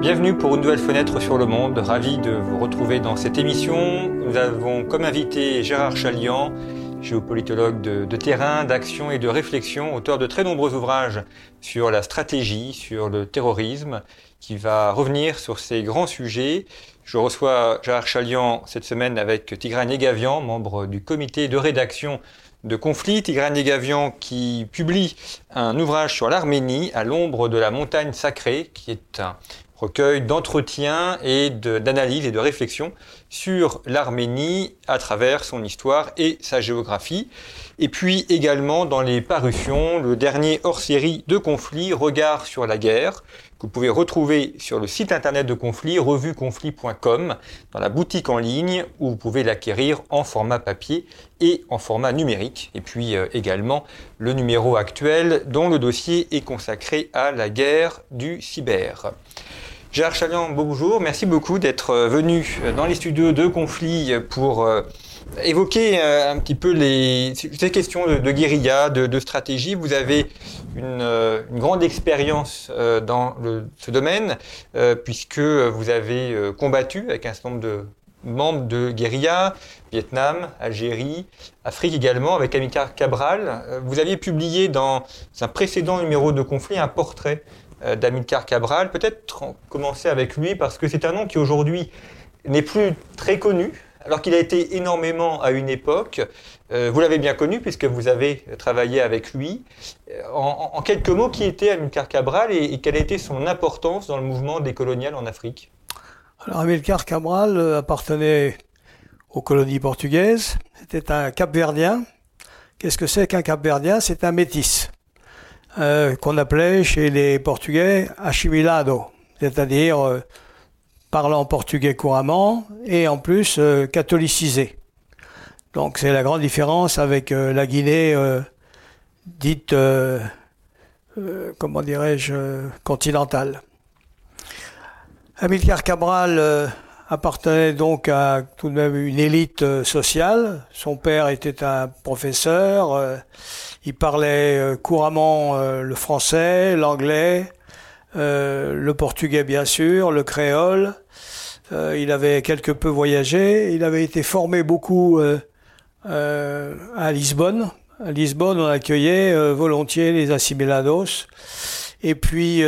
Bienvenue pour une nouvelle fenêtre sur le monde. Ravi de vous retrouver dans cette émission. Nous avons comme invité Gérard Chalian géopolitologue de, terrain, d'action et de réflexion, auteur de très nombreux ouvrages sur la stratégie, sur le terrorisme, qui va revenir sur ces grands sujets. Je reçois Gérard Chalian cette semaine avec Tigran Negavian, membre du comité de rédaction de conflit. Tigran Negavian qui publie un ouvrage sur l'Arménie à l'ombre de la montagne sacrée, qui est un recueil d'entretiens et d'analyse et de réflexion sur l'Arménie à travers son histoire et sa géographie. Et puis également dans les parutions, le dernier hors-série de conflit, Regard sur la guerre, que vous pouvez retrouver sur le site internet de conflit, revueconflit.com, dans la boutique en ligne, où vous pouvez l'acquérir en format papier et en format numérique. Et puis euh, également le numéro actuel dont le dossier est consacré à la guerre du cyber. Gérard Chalian, bonjour. Merci beaucoup d'être euh, venu euh, dans les studios de Conflit pour euh, évoquer un petit peu les, ces questions de, guérilla, de, stratégie. Vous avez une, grande expérience dans ce domaine, puisque vous avez combattu avec un certain nombre de membres de guérilla, Vietnam, Algérie, Afrique également, avec Amilcar Cabral. Vous aviez publié dans un précédent numéro de conflit un portrait d'Amilcar Cabral. Peut-être commencer avec lui parce que c'est un nom qui aujourd'hui n'est plus très connu, alors qu'il a été énormément à une époque. Euh, vous l'avez bien connu puisque vous avez travaillé avec lui. Euh, en, quelques mots, qui était Amilcar Cabral et, quelle a son importance dans le mouvement décolonial en Afrique? Alors Amilcar Cabral appartenait aux colonies portugaises. C'était un Capverdien. Qu'est-ce que c'est qu'un Capverdien? C'est un métis. Euh, qu'on appelait chez les Portugais assimilado, c'est-à-dire euh, parlant portugais couramment et en plus euh, catholicisé. Donc c'est la grande différence avec la Guinée dite, comment dirais-je, continentale. Amilcar Cabral appartenait donc à tout de même une élite sociale. Son père était un professeur. Il parlait euh, couramment euh, le français, l'anglais, euh, le portugais bien sûr, le créole. il avait quelque peu voyagé. Il avait été formé beaucoup à Lisbonne. À Lisbonne, on accueillait volontiers les assimilados. Et puis,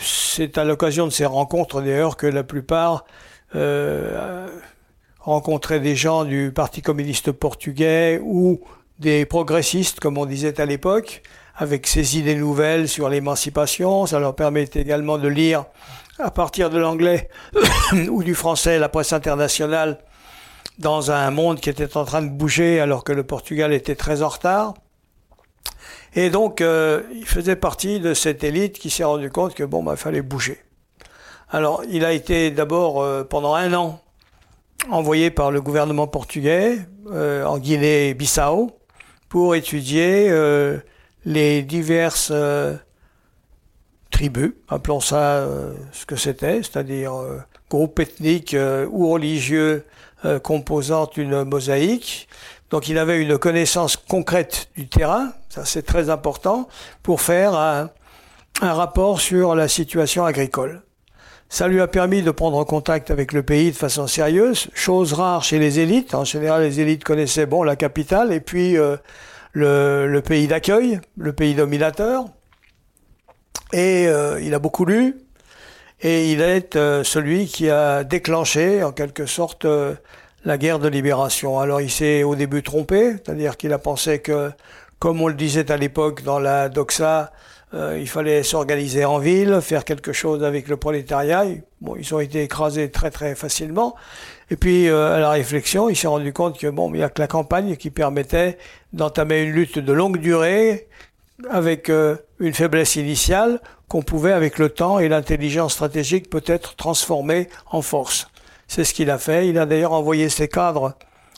c'est à l'occasion de ces rencontres d'ailleurs que la plupart rencontraient des gens du Parti communiste portugais ou des progressistes, comme on disait à l'époque, avec ces idées nouvelles sur l'émancipation. Ça leur permet également de lire à partir de l'anglais ou du français la presse internationale dans un monde qui était en train de bouger alors que le Portugal était très en retard. Et donc, euh, il faisait partie de cette élite qui s'est rendu compte que bon, bah, fallait bouger. Alors, il a été d'abord euh, pendant un an envoyé par le gouvernement portugais euh, en Guinée-Bissau pour étudier euh, les diverses euh, tribus, appelons ça euh, ce que c'était, c'est-à-dire groupes ethniques ou religieux composant une mosaïque. Donc il avait une connaissance concrète du terrain, ça c'est très important, pour faire un, un rapport sur la situation agricole. Ça lui a permis de prendre contact avec le pays de façon sérieuse, chose rare chez les élites. En général, les élites connaissaient bon la capitale et puis euh, le, le, pays d'accueil, le pays dominateur. Et euh, il a beaucoup lu et il est euh, celui qui a déclenché en quelque sorte la guerre de libération. Alors il s'est au début trompé, c'est-à-dire qu'il a pensé que comme on le disait à l'époque dans la doxa, euh, il fallait s'organiser en ville, faire quelque chose avec le prolétariat. Bon, ils ont été écrasés très très facilement. Et puis euh, à la réflexion, il s'est rendu compte que bon, il n'y a que la campagne qui permettait d'entamer une lutte de longue durée avec euh, une faiblesse initiale qu'on pouvait avec le temps et l'intelligence stratégique peut-être transformer en force. C'est ce qu'il a fait. Il a d'ailleurs envoyé ses cadres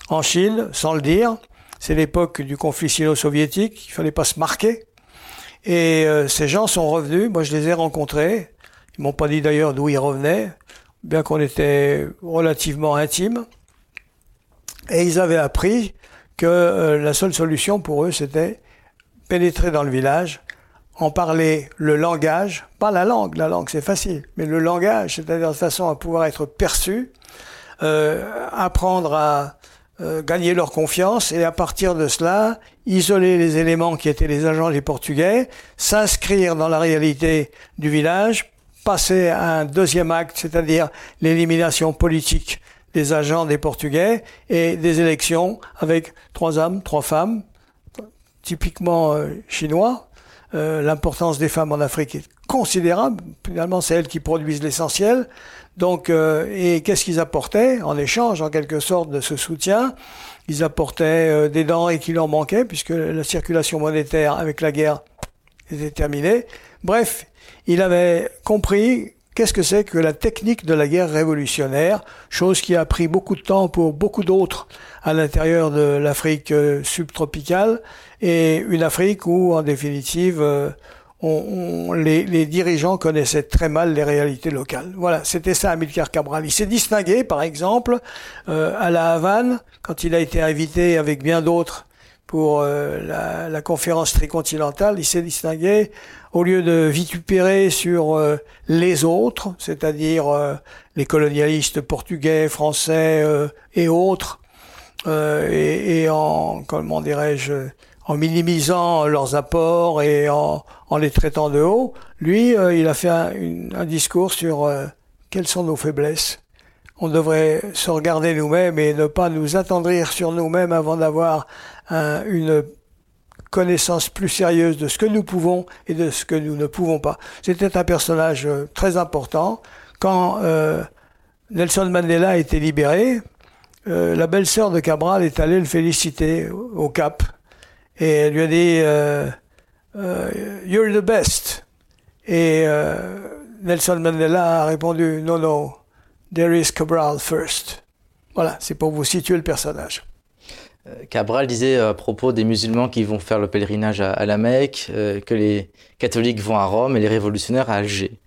en Chine sans le dire. C'est l'époque du conflit sino-soviétique. Il fallait pas se marquer. Et euh, ces gens sont revenus. Moi, je les ai rencontrés. Ils m'ont pas dit d'ailleurs d'où ils revenaient, bien qu'on était relativement intimes. Et ils avaient appris que euh, la seule solution pour eux, c'était pénétrer dans le village, en parler le langage, pas la langue, la langue c'est facile, mais le langage, c'est-à-dire de façon à pouvoir être perçu, euh, apprendre à euh, gagner leur confiance et à partir de cela, isoler les éléments qui étaient les agents des Portugais, s'inscrire dans la réalité du village, passer à un deuxième acte, c'est-à-dire l'élimination politique des agents des Portugais et des élections avec trois hommes, trois femmes, typiquement euh, chinois. Euh, l'importance des femmes en Afrique est considérable. Finalement, c'est elles qui produisent l'essentiel. Donc, euh, et qu'est-ce qu'ils apportaient en échange, en quelque sorte, de ce soutien? Ils apportaient des denrées qui leur manquaient, puisque la circulation monétaire avec la guerre était terminée. Bref, il avait compris qu'est-ce que c'est que la technique de la guerre révolutionnaire, chose qui a pris beaucoup de temps pour beaucoup d'autres à l'intérieur de l'Afrique subtropicale, et une Afrique où, en définitive, euh, on, les, les, dirigeants connaissaient très mal les réalités locales. Voilà, c'était ça Amilcar Cabral. Il s'est distingué, par exemple, euh, à la Havane, quand il a été invité avec bien d'autres pour euh, la, la, conférence tricontinentale, il s'est distingué au lieu de vitupérer sur les autres, c'est-à-dire les colonialistes portugais, français et autres, et, et, en, comment dirais-je, en minimisant leurs apports et en, les traitant de haut. Lui, euh, il a fait un, discours sur euh, quelles sont nos faiblesses. On devrait se regarder nous-mêmes et ne pas nous attendrir sur nous-mêmes avant d'avoir une connaissance plus sérieuse de ce que nous pouvons et de ce que nous ne pouvons pas. C'était un personnage euh, très important. Quand Nelson Mandela a été libéré, la belle-sœur de Cabral est allée le féliciter au Cap et elle lui a dit euh, euh, You're the best. Et euh, Nelson Mandela a répondu No, no, there is Cabral first. Voilà, c'est pour vous situer le personnage. Cabral disait à propos des musulmans qui vont faire le pèlerinage à, la Mecque, que les catholiques vont à Rome et les révolutionnaires à Alger.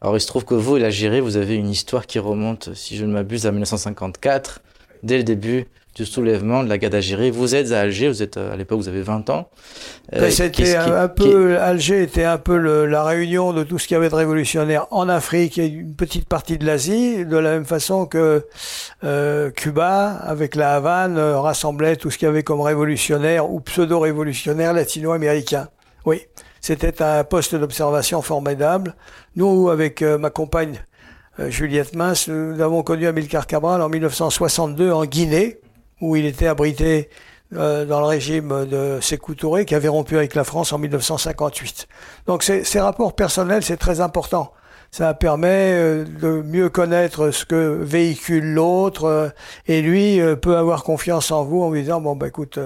Alors il se trouve que vous et l'Algérie, vous avez une histoire qui remonte, si je ne m'abuse, à 1954, dès le début du soulèvement de la d'Algérie. Vous êtes à Alger, vous êtes à l'époque vous avez 20 ans. Euh, c'était un, peu Alger était un peu la réunion de tout ce qu'il y avait de révolutionnaire en Afrique et une petite partie de l'Asie, de la même façon que euh, Cuba avec la Havane euh, rassemblait tout ce qu'il y avait comme révolutionnaire ou pseudo-révolutionnaire latino-américain. Oui, c'était un poste d'observation formidable. Nous, avec ma compagne Juliette Mince, nous avons connu Amilcar Cabral en 1962 en Guinée où il était abrité euh, dans le régime de Sékou Touré, qui avait rompu avec la France en 1958. Donc ces rapports personnels, c'est très important. Ça permet euh, de mieux connaître ce que véhicule l'autre, euh, et lui peut avoir confiance en vous en lui disant, bon, bah écoute,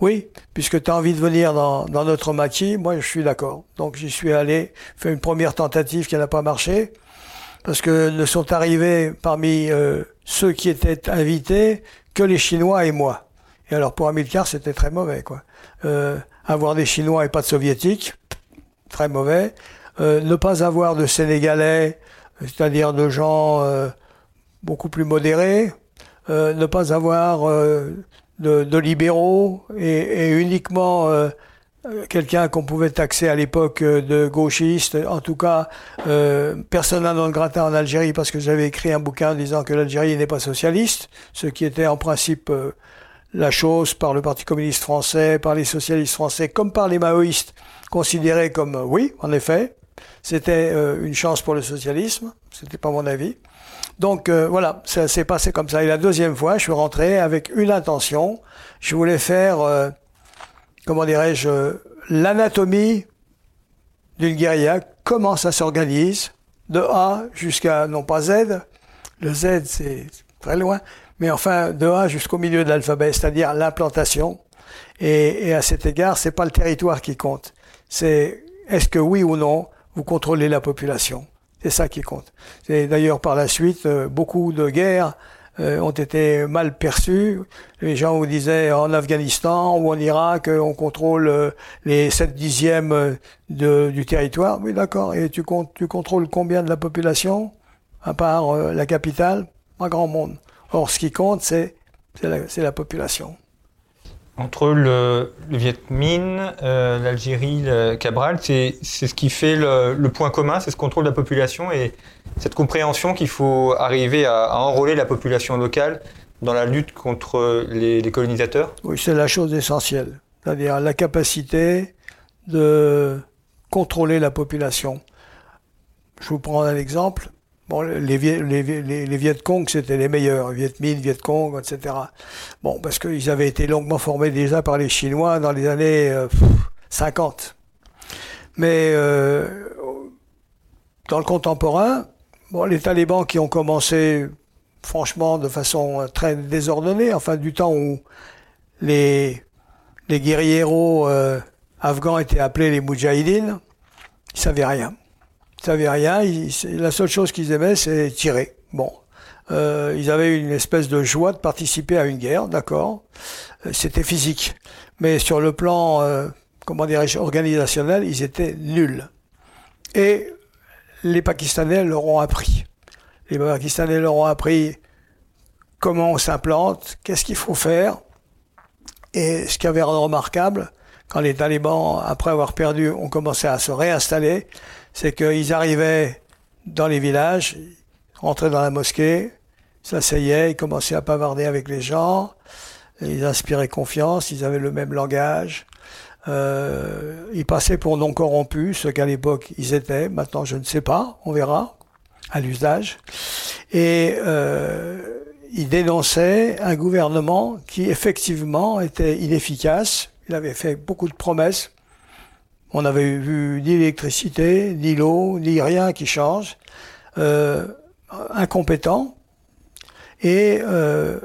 oui, puisque tu as envie de venir dans, dans notre maquis, moi je suis d'accord. Donc j'y suis allé, fait une première tentative qui n'a pas marché, parce que ne sont arrivés parmi ceux qui étaient invités que les Chinois et moi. Et alors pour Amilcar, c'était très mauvais, quoi. Euh, avoir des Chinois et pas de Soviétiques, très mauvais. Euh, ne pas avoir de Sénégalais, c'est-à-dire de gens euh, beaucoup plus modérés. Ne pas avoir de, libéraux et, uniquement quelqu'un qu'on pouvait taxer à l'époque euh, de gauchiste. En tout cas, euh, personne dans le gratin en Algérie parce que j'avais écrit un bouquin disant que l'Algérie n'est pas socialiste, ce qui était en principe euh, la chose par le Parti communiste français, par les socialistes français, comme par les maoïstes, considéré comme oui, en effet, c'était une chance pour le socialisme. C'était pas mon avis. Donc voilà, ça s'est passé comme ça. Et la deuxième fois, je suis rentré avec une intention. Je voulais faire comment dirais-je, l'anatomie d'une guérilla, comment ça s'organise, de A jusqu'à, non pas Z, le Z c'est très loin, mais enfin de A jusqu'au milieu de l'alphabet, c'est-à-dire l'implantation. Et, et, à cet égard, c'est pas le territoire qui compte, c'est est-ce que oui ou non vous contrôlez la population. C'est ça qui compte. C'est d'ailleurs par la suite euh, beaucoup de guerres euh, ont été mal perçues. Les gens vous disaient en Afghanistan ou en Irak, euh, on contrôle les 7 dixièmes de, du territoire. Oui, d'accord. Et tu, tu contrôles combien de la population à part la capitale? Pas grand monde. Or, ce qui compte, c'est la, la population. Entre le, le Viet Minh, euh, l'Algérie, le Cabral, c'est ce qui fait le, le point commun, c'est ce contrôle de la population et cette compréhension qu'il faut arriver à, à, enrôler la population locale dans la lutte contre les, les colonisateurs Oui, c'est la chose essentielle, c'est-à-dire la capacité de contrôler la population. Je vous prends un exemple. Bon, les, les, les, les Viet Cong, c'était les meilleurs, Viet Minh, Viet Cong, etc. Bon, parce qu'ils avaient été longuement formés déjà par les Chinois dans les années euh, 50. Mais euh, dans le contemporain, bon, les talibans qui ont commencé, franchement, de façon très désordonnée, enfin du temps où les, les euh, afghans étaient appelés les Moudjahidines, ils savaient rien savaient rien. La seule chose qu'ils aimaient, c'est tirer. Bon. Euh, ils avaient une espèce de joie de participer à une guerre, d'accord. C'était physique. Mais sur le plan, euh, comment dirais-je, organisationnel, ils étaient nuls. Et les Pakistanais leur ont appris. Les Pakistanais leur ont appris comment on s'implante, qu'est-ce qu'il faut faire. Et ce qui avait rendu remarquable, quand les talibans, après avoir perdu, ont commencé à se réinstaller, c'est qu'ils arrivaient dans les villages, rentraient dans la mosquée, s'asseyaient, ils commençaient à bavarder avec les gens, ils inspiraient confiance, ils avaient le même langage, euh, ils passaient pour non corrompus, ce qu'à l'époque ils étaient, maintenant je ne sais pas, on verra, à l'usage, et euh, ils dénonçaient un gouvernement qui effectivement était inefficace, il avait fait beaucoup de promesses, on n'avait vu ni l'électricité, ni l'eau, ni rien qui change. Euh, incompétent et euh,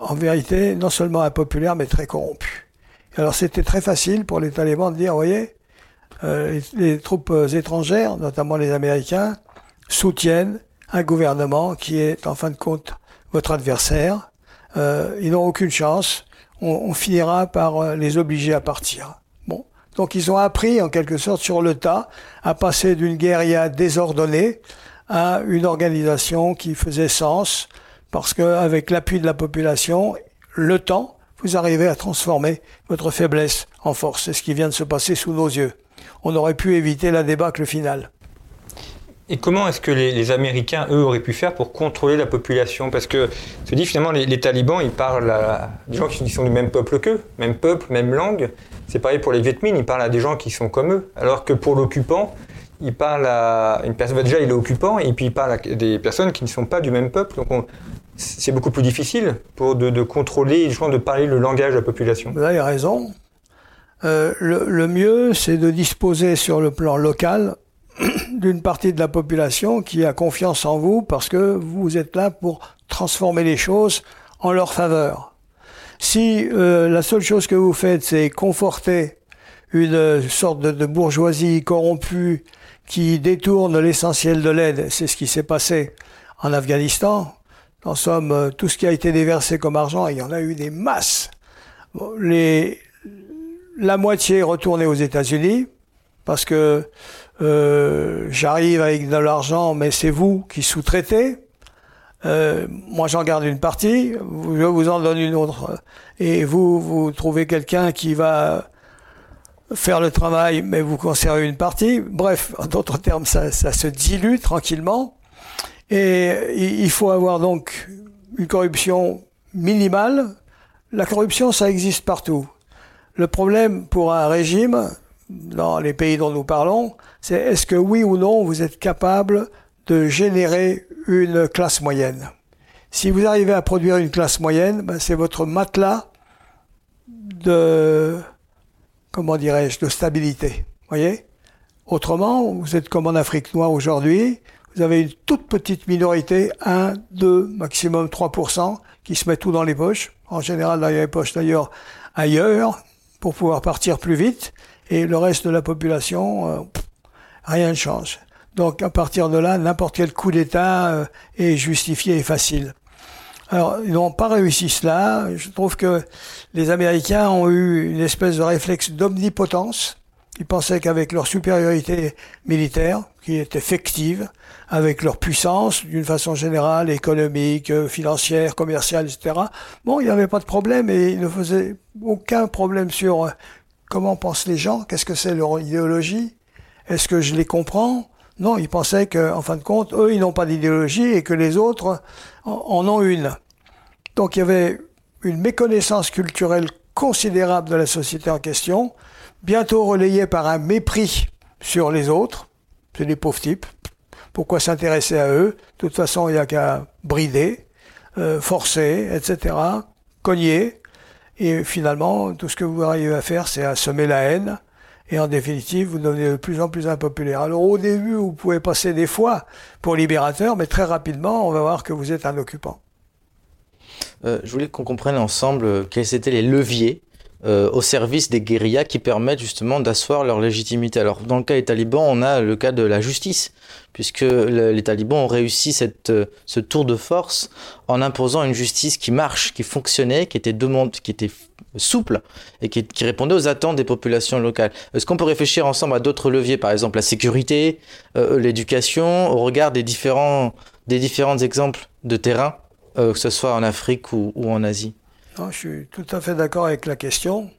en vérité non seulement impopulaire mais très corrompu. Alors c'était très facile pour les talibans de dire, vous voyez, euh, les, troupes étrangères, notamment les Américains, soutiennent un gouvernement qui est en fin de compte votre adversaire. Euh, ils n'ont aucune chance. On, finira par euh, les obliger à partir. Donc ils ont appris en quelque sorte sur le tas à passer d'une guérilla désordonnée à une organisation qui faisait sens parce qu'avec l'appui de la population, le temps, vous arrivez à transformer votre faiblesse en force. C'est ce qui vient de se passer sous nos yeux. On aurait pu éviter la débâcle finale. Et comment est-ce que les, Américains, eux, auraient pu faire pour contrôler la population? Parce que, se dit finalement, les, talibans, ils parlent à des gens qui sont du même peuple qu'eux, même peuple, même langue. C'est pareil pour les Viet ils parlent à des gens qui sont comme eux. Alors que pour l'occupant, il parle à une personne, déjà il est occupant, et puis il parle à des personnes qui ne sont pas du même peuple. Donc c'est beaucoup plus difficile pour de, contrôler, de parler le langage de la population. Vous avez raison. Euh, le mieux, c'est de disposer sur le plan local d'une partie de la population qui a confiance en vous parce que vous êtes là pour transformer les choses en leur faveur. Si euh, la seule chose que vous faites, c'est conforter une sorte de, bourgeoisie corrompue qui détourne l'essentiel de l'aide, c'est ce qui s'est passé en Afghanistan. En somme, euh, tout ce qui a été déversé comme argent, il y en a eu des masses. Bon, les, la moitié est retournée aux États-Unis parce que euh, j'arrive avec de l'argent, mais c'est vous qui sous-traitez. Euh, moi, j'en garde une partie, je vous en donne une autre. Et vous, vous trouvez quelqu'un qui va faire le travail, mais vous conservez une partie. Bref, en d'autres termes, ça, ça, se dilue tranquillement. Et il faut avoir donc une corruption minimale. La corruption, ça existe partout. Le problème pour un régime, dans les pays dont nous parlons, c'est est-ce que oui ou non vous êtes capable de générer une classe moyenne? Si vous arrivez à produire une classe moyenne, ben c'est votre matelas de comment dirais-je, de stabilité. Voyez? Autrement, vous êtes comme en Afrique noire aujourd'hui, vous avez une toute petite minorité, 1, 2, maximum 3%, qui se met tout dans les poches. En général, dans les poches d'ailleurs ailleurs, pour pouvoir partir plus vite. Et le reste de la population, euh, rien ne change. Donc à partir de là, n'importe quel coup d'État euh, est justifié et facile. Alors, ils n'ont pas réussi cela. Je trouve que les Américains ont eu une espèce de réflexe d'omnipotence. Ils pensaient qu'avec leur supériorité militaire, qui est effective, avec leur puissance, d'une façon générale, économique, euh, financière, commerciale, etc., bon, il n'y avait pas de problème et ils ne faisaient aucun problème sur comment pensent les gens, qu'est-ce que c'est leur idéologie, est-ce que je les comprends? Non, ils pensaient qu'en fin de compte, eux, ils n'ont pas d'idéologie et que les autres en ont une. Donc il y avait une méconnaissance culturelle considérable de la société en question, bientôt relayée par un mépris sur les autres. C'est des pauvres types. Pourquoi s'intéresser à eux? De toute façon, il n'y a qu'à brider, euh, forcer, etc., cogner. Et finalement, tout ce que vous arrivez à faire, c'est à semer la haine. Et en définitive, vous devenez de plus en plus impopulaire. Alors au début, vous pouvez passer des fois pour libérateur, mais très rapidement, on va voir que vous êtes un occupant. Euh, je voulais qu'on comprenne ensemble euh, quels étaient les leviers euh, au service des guérillas qui permettent justement d'asseoir leur légitimité. Alors dans le cas des talibans, on a le cas de la justice, puisque les talibans ont réussi cette, ce tour de force en imposant une justice qui marche, qui fonctionnait, qui était, demande, qui était souple et qui, répondait aux attentes des populations locales. Est-ce qu'on peut réfléchir ensemble à d'autres leviers, par exemple la sécurité, l'éducation, au regard des différents, des différents exemples de terrain euh, que ce soit en Afrique ou, en Asie? Je suis tout à fait d'accord avec la question.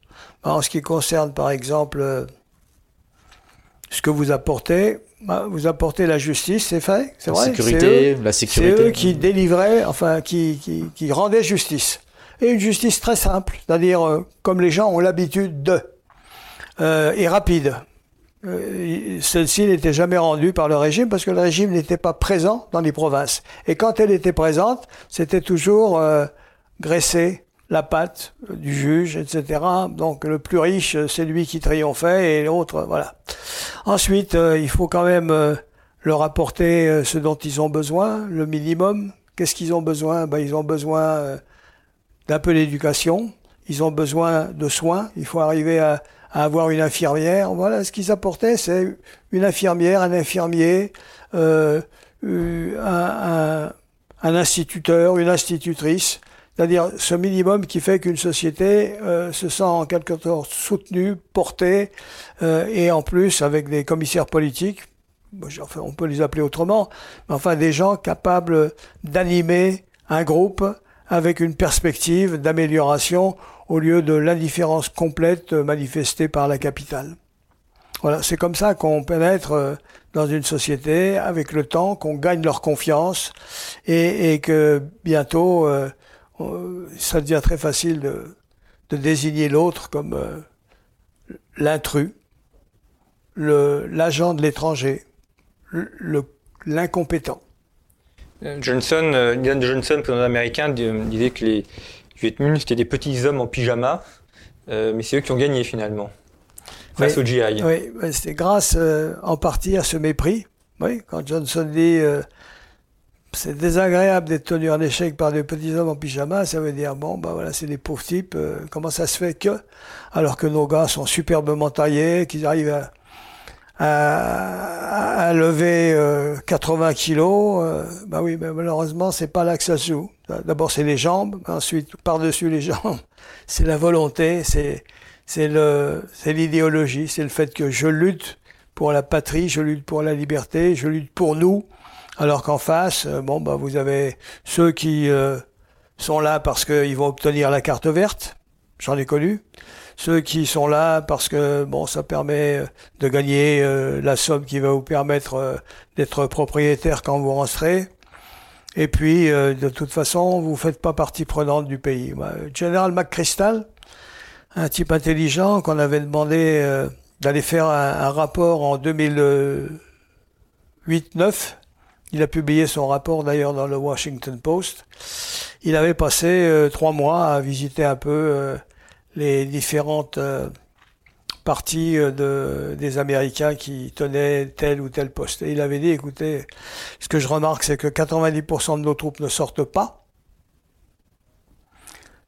En ce qui concerne, par exemple, euh, ce que vous apportez, bah, vous apportez la justice, c'est fait, c'est vrai. Sécurité, la sécurité. C'est eux qui délivraient, enfin, qui, qui, qui, rendaient justice. Et une justice très simple, c'est-à-dire euh, comme les gens ont l'habitude de, et rapide. Euh, celle-ci n'était jamais rendue par le régime parce que le régime n'était pas présent dans les provinces. Et quand elle était présente, c'était toujours euh, graisser la patte du juge, etc. Donc le plus riche, c'est lui qui triomphait et l'autre, voilà. Ensuite, euh, il faut quand même leur apporter ce dont ils ont besoin, le minimum. Qu'est-ce qu'ils ont besoin? Ben, Ils ont besoin d'un peu d'éducation, ils ont besoin de soins, il faut arriver à avoir une infirmière. Voilà, ce qu'ils apportaient, c'est une infirmière, un infirmier, euh, euh, un, instituteur, une institutrice. C'est-à-dire ce minimum qui fait qu'une société euh, se sent en quelque sorte soutenue, portée, euh, et en plus avec des commissaires politiques, enfin, on peut les appeler autrement, mais enfin des gens capables d'animer un groupe avec une perspective d'amélioration au lieu de l'indifférence complète manifestée par la capitale. Voilà, c'est comme ça qu'on pénètre euh, dans une société avec le temps, qu'on gagne leur confiance et, et que bientôt euh, ça devient très facile de, de désigner l'autre comme euh, l'intrus, l'agent de l'étranger, l'incompétent. Johnson, Ian Johnson, président américain, disait que les, c'était des petits hommes en pyjama, euh, mais c'est eux qui ont gagné finalement face au GI. Oui, c'était grâce euh, en partie à ce mépris. Oui, quand Johnson dit euh, c'est désagréable d'être tenu en échec par des petits hommes en pyjama, ça veut dire bon, bah voilà, c'est des pauvres types. comment ça se fait que, alors que nos gars sont superbement taillés, qu'ils arrivent à à, lever 80 euh, kilos, euh, bah oui, mais malheureusement, c'est pas là que ça se joue. D'abord, c'est les jambes, ensuite, par-dessus les jambes, c'est la volonté, c'est c'est le c'est l'idéologie, c'est le fait que je lutte pour la patrie, je lutte pour la liberté, je lutte pour nous, alors qu'en face, euh, bon, bah vous avez ceux qui sont là parce qu'ils vont obtenir la carte verte, j'en ai connu ceux qui sont là parce que bon, ça permet de gagner euh, la somme qui va vous permettre euh, d'être propriétaire quand vous rentrez. Et puis, euh, de toute façon, vous faites pas partie prenante du pays. Bah, Général McChrystal, un type intelligent qu'on avait demandé d'aller faire un, rapport en 2008-9. Il a publié son rapport d'ailleurs dans le Washington Post. Il avait passé trois mois à visiter un peu les différentes euh, partie de, des Américains qui tenaient tel ou tel poste. Et il avait dit, écoutez, ce que je remarque, c'est que 90% de nos troupes ne sortent pas.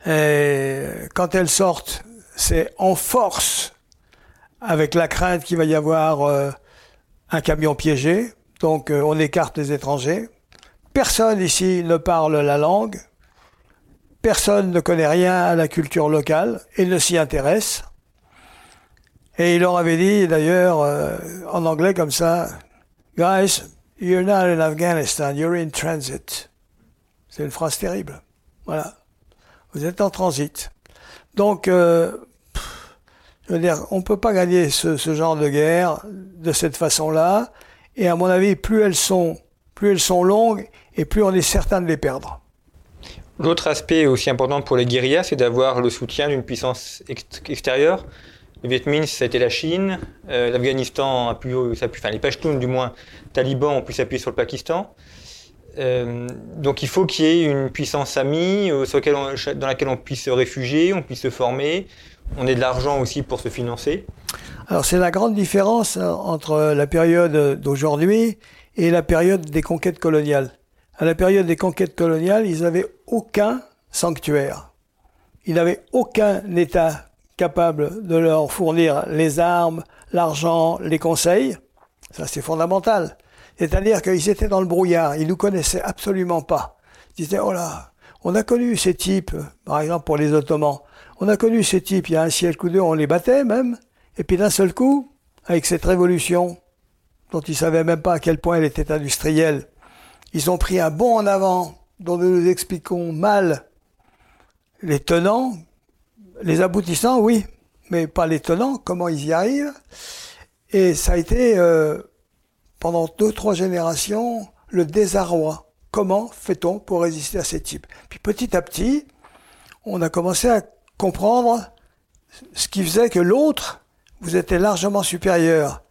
Et quand elles sortent, c'est en force, avec la crainte qu'il va y avoir un camion piégé. Donc on écarte les étrangers. Personne ici ne parle la langue. Personne ne connaît rien à la culture locale et ne s'y intéresse. Et il leur avait dit d'ailleurs euh, en anglais comme ça, Guys, you're not in Afghanistan, you're in transit. C'est une phrase terrible. Voilà. Vous êtes en transit. Donc, euh, je veux dire, on peut pas gagner ce genre de guerre de cette façon-là. Et à mon avis, plus elles sont, plus elles sont longues et plus on est certain de les perdre. L'autre aspect aussi important pour les guérillas, c'est d'avoir le soutien d'une puissance extérieure. Le Viet Minh, ça a été la Chine. Euh, L'Afghanistan a pu, enfin les Pashtuns du moins, talibans ont pu s'appuyer sur le Pakistan. Euh, donc il faut qu'il y ait une puissance amie euh, dans laquelle on puisse se réfugier, on puisse se former. On ait de l'argent aussi pour se financer. Alors c'est la grande différence hein, entre la période d'aujourd'hui et la période des conquêtes coloniales à la période des conquêtes coloniales, ils n'avaient aucun sanctuaire. Ils n'avaient aucun État capable de leur fournir les armes, l'argent, les conseils. Ça, c'est fondamental. C'est-à-dire qu'ils étaient dans le brouillard, ils nous connaissaient absolument pas. Ils disaient, oh là, on a connu ces types, par exemple pour les Ottomans, on a connu ces types il y a un siècle ou deux, on les battait même, et puis d'un seul coup, avec cette révolution, dont ils savaient même pas à quel point elle était industrielle, ils ont pris un bond en avant dont nous nous expliquons mal les tenants, les aboutissants, oui, mais pas les tenants, comment ils y arrivent. Et ça a été, euh, pendant deux, trois générations, le désarroi. Comment fait-on pour résister à ces types? Puis petit à petit, on a commencé à comprendre ce qui faisait que l'autre vous était largement supérieur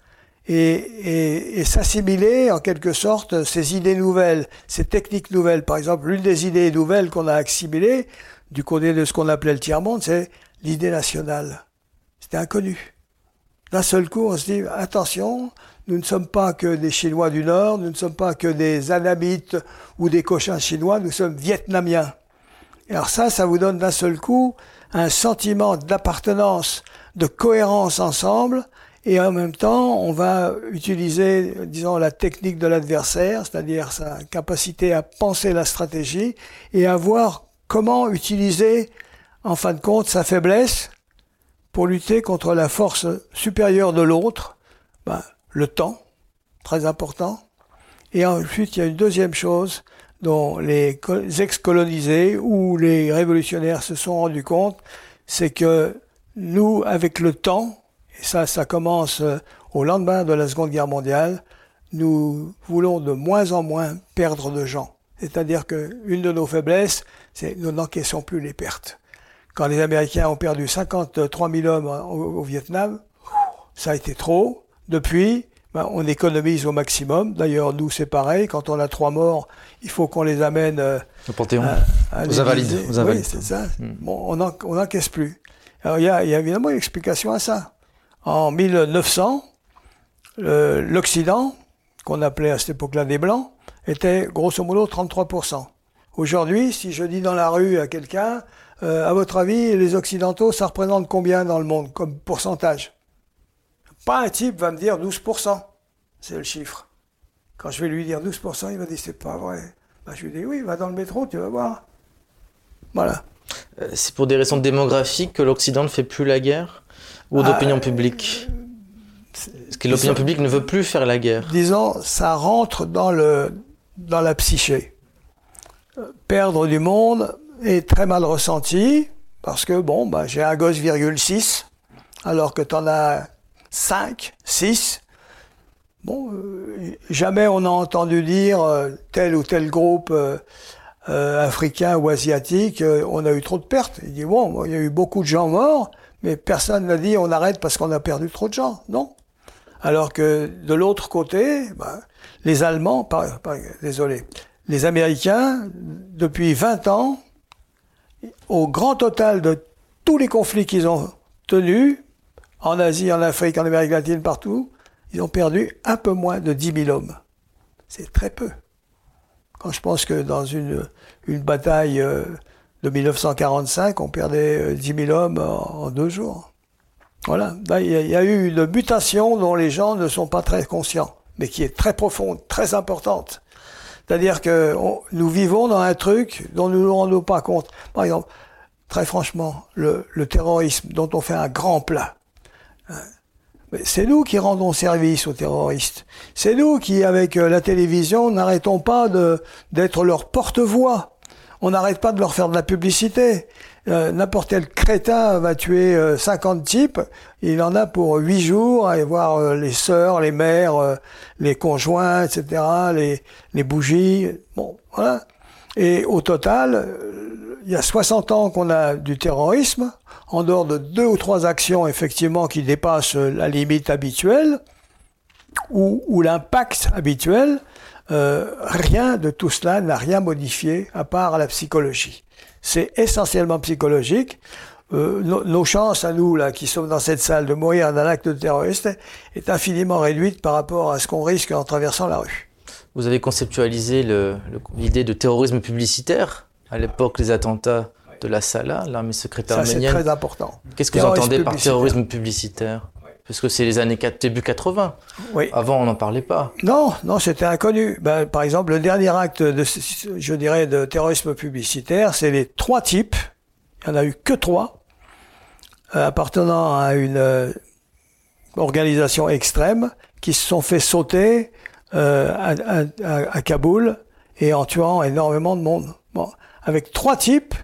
et, et, s'assimiler en quelque sorte ces idées nouvelles, ces techniques nouvelles. Par exemple, l'une des idées nouvelles qu'on a assimilées du côté de ce qu'on appelait le tiers-monde, c'est l'idée nationale. C'était inconnu. D'un seul coup, on se dit, attention, nous ne sommes pas que des Chinois du Nord, nous ne sommes pas que des Anamites ou des cochins chinois, nous sommes vietnamiens. Et alors ça, ça vous donne d'un seul coup un sentiment d'appartenance, de cohérence ensemble, et en même temps, on va utiliser, disons, la technique de l'adversaire, c'est-à-dire sa capacité à penser la stratégie et à voir comment utiliser, en fin de compte, sa faiblesse pour lutter contre la force supérieure de l'autre, ben, le temps, très important. Et ensuite, il y a une deuxième chose dont les ex-colonisés ou les révolutionnaires se sont rendus compte, c'est que nous, avec le temps, et ça, ça commence euh, au lendemain de la Seconde Guerre mondiale. Nous voulons de moins en moins perdre de gens. C'est-à-dire qu'une de nos faiblesses, c'est nous n'encaissons plus les pertes. Quand les Américains ont perdu 53 000 hommes au, Vietnam, ça a été trop. Depuis, ben, on économise au maximum. D'ailleurs, nous, c'est pareil. Quand on a trois morts, il faut qu'on les amène euh, au Panthéon. À, aux invalides. Oui, c'est ça. Hmm. Bon, on n'encaisse plus. Alors, il y a, y a évidemment une explication à ça en 1900, l'Occident, qu'on appelait à cette époque-là des Blancs, était grosso modo 33%. Aujourd'hui, si je dis dans la rue à quelqu'un, euh, à votre avis, les Occidentaux, ça représente combien dans le monde comme pourcentage? Pas un type va me dire 12%. C'est le chiffre. Quand je vais lui dire 12%, il va dire c'est pas vrai. Ben, je lui dis oui, va dans le métro, tu vas voir. Voilà. Euh, c'est pour des raisons démographiques que l'Occident ne fait plus la guerre ou d'opinion ah, publique Est-ce que l'opinion publique ne veut plus faire la guerre Disons, ça rentre dans, le, dans la psyché. Perdre du monde est très mal ressenti parce que, bon, bah, j'ai un gosse virgule 6 alors que tu en as 5, 6. Bon, euh, jamais on a entendu dire euh, tel ou tel groupe euh, africain ou asiatique, on a eu trop de pertes. Il dit, bon, il y a eu beaucoup de gens morts, mais personne n'a dit on arrête parce qu'on a perdu trop de gens. Non. Alors que de l'autre côté, bah, les Allemands, désolé, les Américains, depuis 20 ans, au grand total de tous les conflits qu'ils ont tenus, en Asie, en Afrique, en Amérique latine, partout, ils ont perdu un peu moins de 10 000 hommes. C'est très peu. Quand je pense que dans une, une bataille euh, de 1945, on perdait 10 euh, 000 hommes en, deux jours. Voilà. il y, a eu une mutation dont les gens ne sont pas très conscients, mais qui est très profonde, très importante. C'est-à-dire que nous vivons dans un truc dont nous ne nous rendons pas compte. Par exemple, très franchement, le, le terrorisme dont on fait un grand plat. C'est nous qui rendons service aux terroristes. C'est nous qui, avec euh, la télévision, n'arrêtons pas d'être leur porte-voix. On n'arrête pas de leur faire de la publicité. Euh, n'importe quel crétin va tuer 50 euh, types, il en a pour 8 jours à aller voir les sœurs, les mères, les conjoints, etc., les, les bougies. Bon, voilà. Et au total, il y a 60 ans qu'on a du terrorisme en dehors de deux ou trois actions effectivement qui dépassent la limite habituelle ou, l'impact habituel, euh, rien de tout cela n'a rien modifié à part la psychologie. C'est essentiellement psychologique. Euh, nos chances à nous là qui sommes dans cette salle de mourir d'un acte terroriste est infiniment réduite par rapport à ce qu'on risque en traversant la rue. Vous avez conceptualisé l'idée de terrorisme publicitaire à l'époque des attentats de la Sala, l'armée secrète arménienne. c'est très important. Qu'est-ce que vous entendez par terrorisme publisteur Parce que c'est les années début 80. Oui. Avant, on n'en parlait pas. Non, non, c'était inconnu. Ben, par exemple, le dernier acte de, je dirais, de terrorisme publicitaire, c'est les trois types. Il n'y en a eu que trois, euh, appartenant à une euh, organisation extrême, qui se sont fait sauter euh, à, à, Kaboul et en tuant énormément de monde. Bon, avec trois types,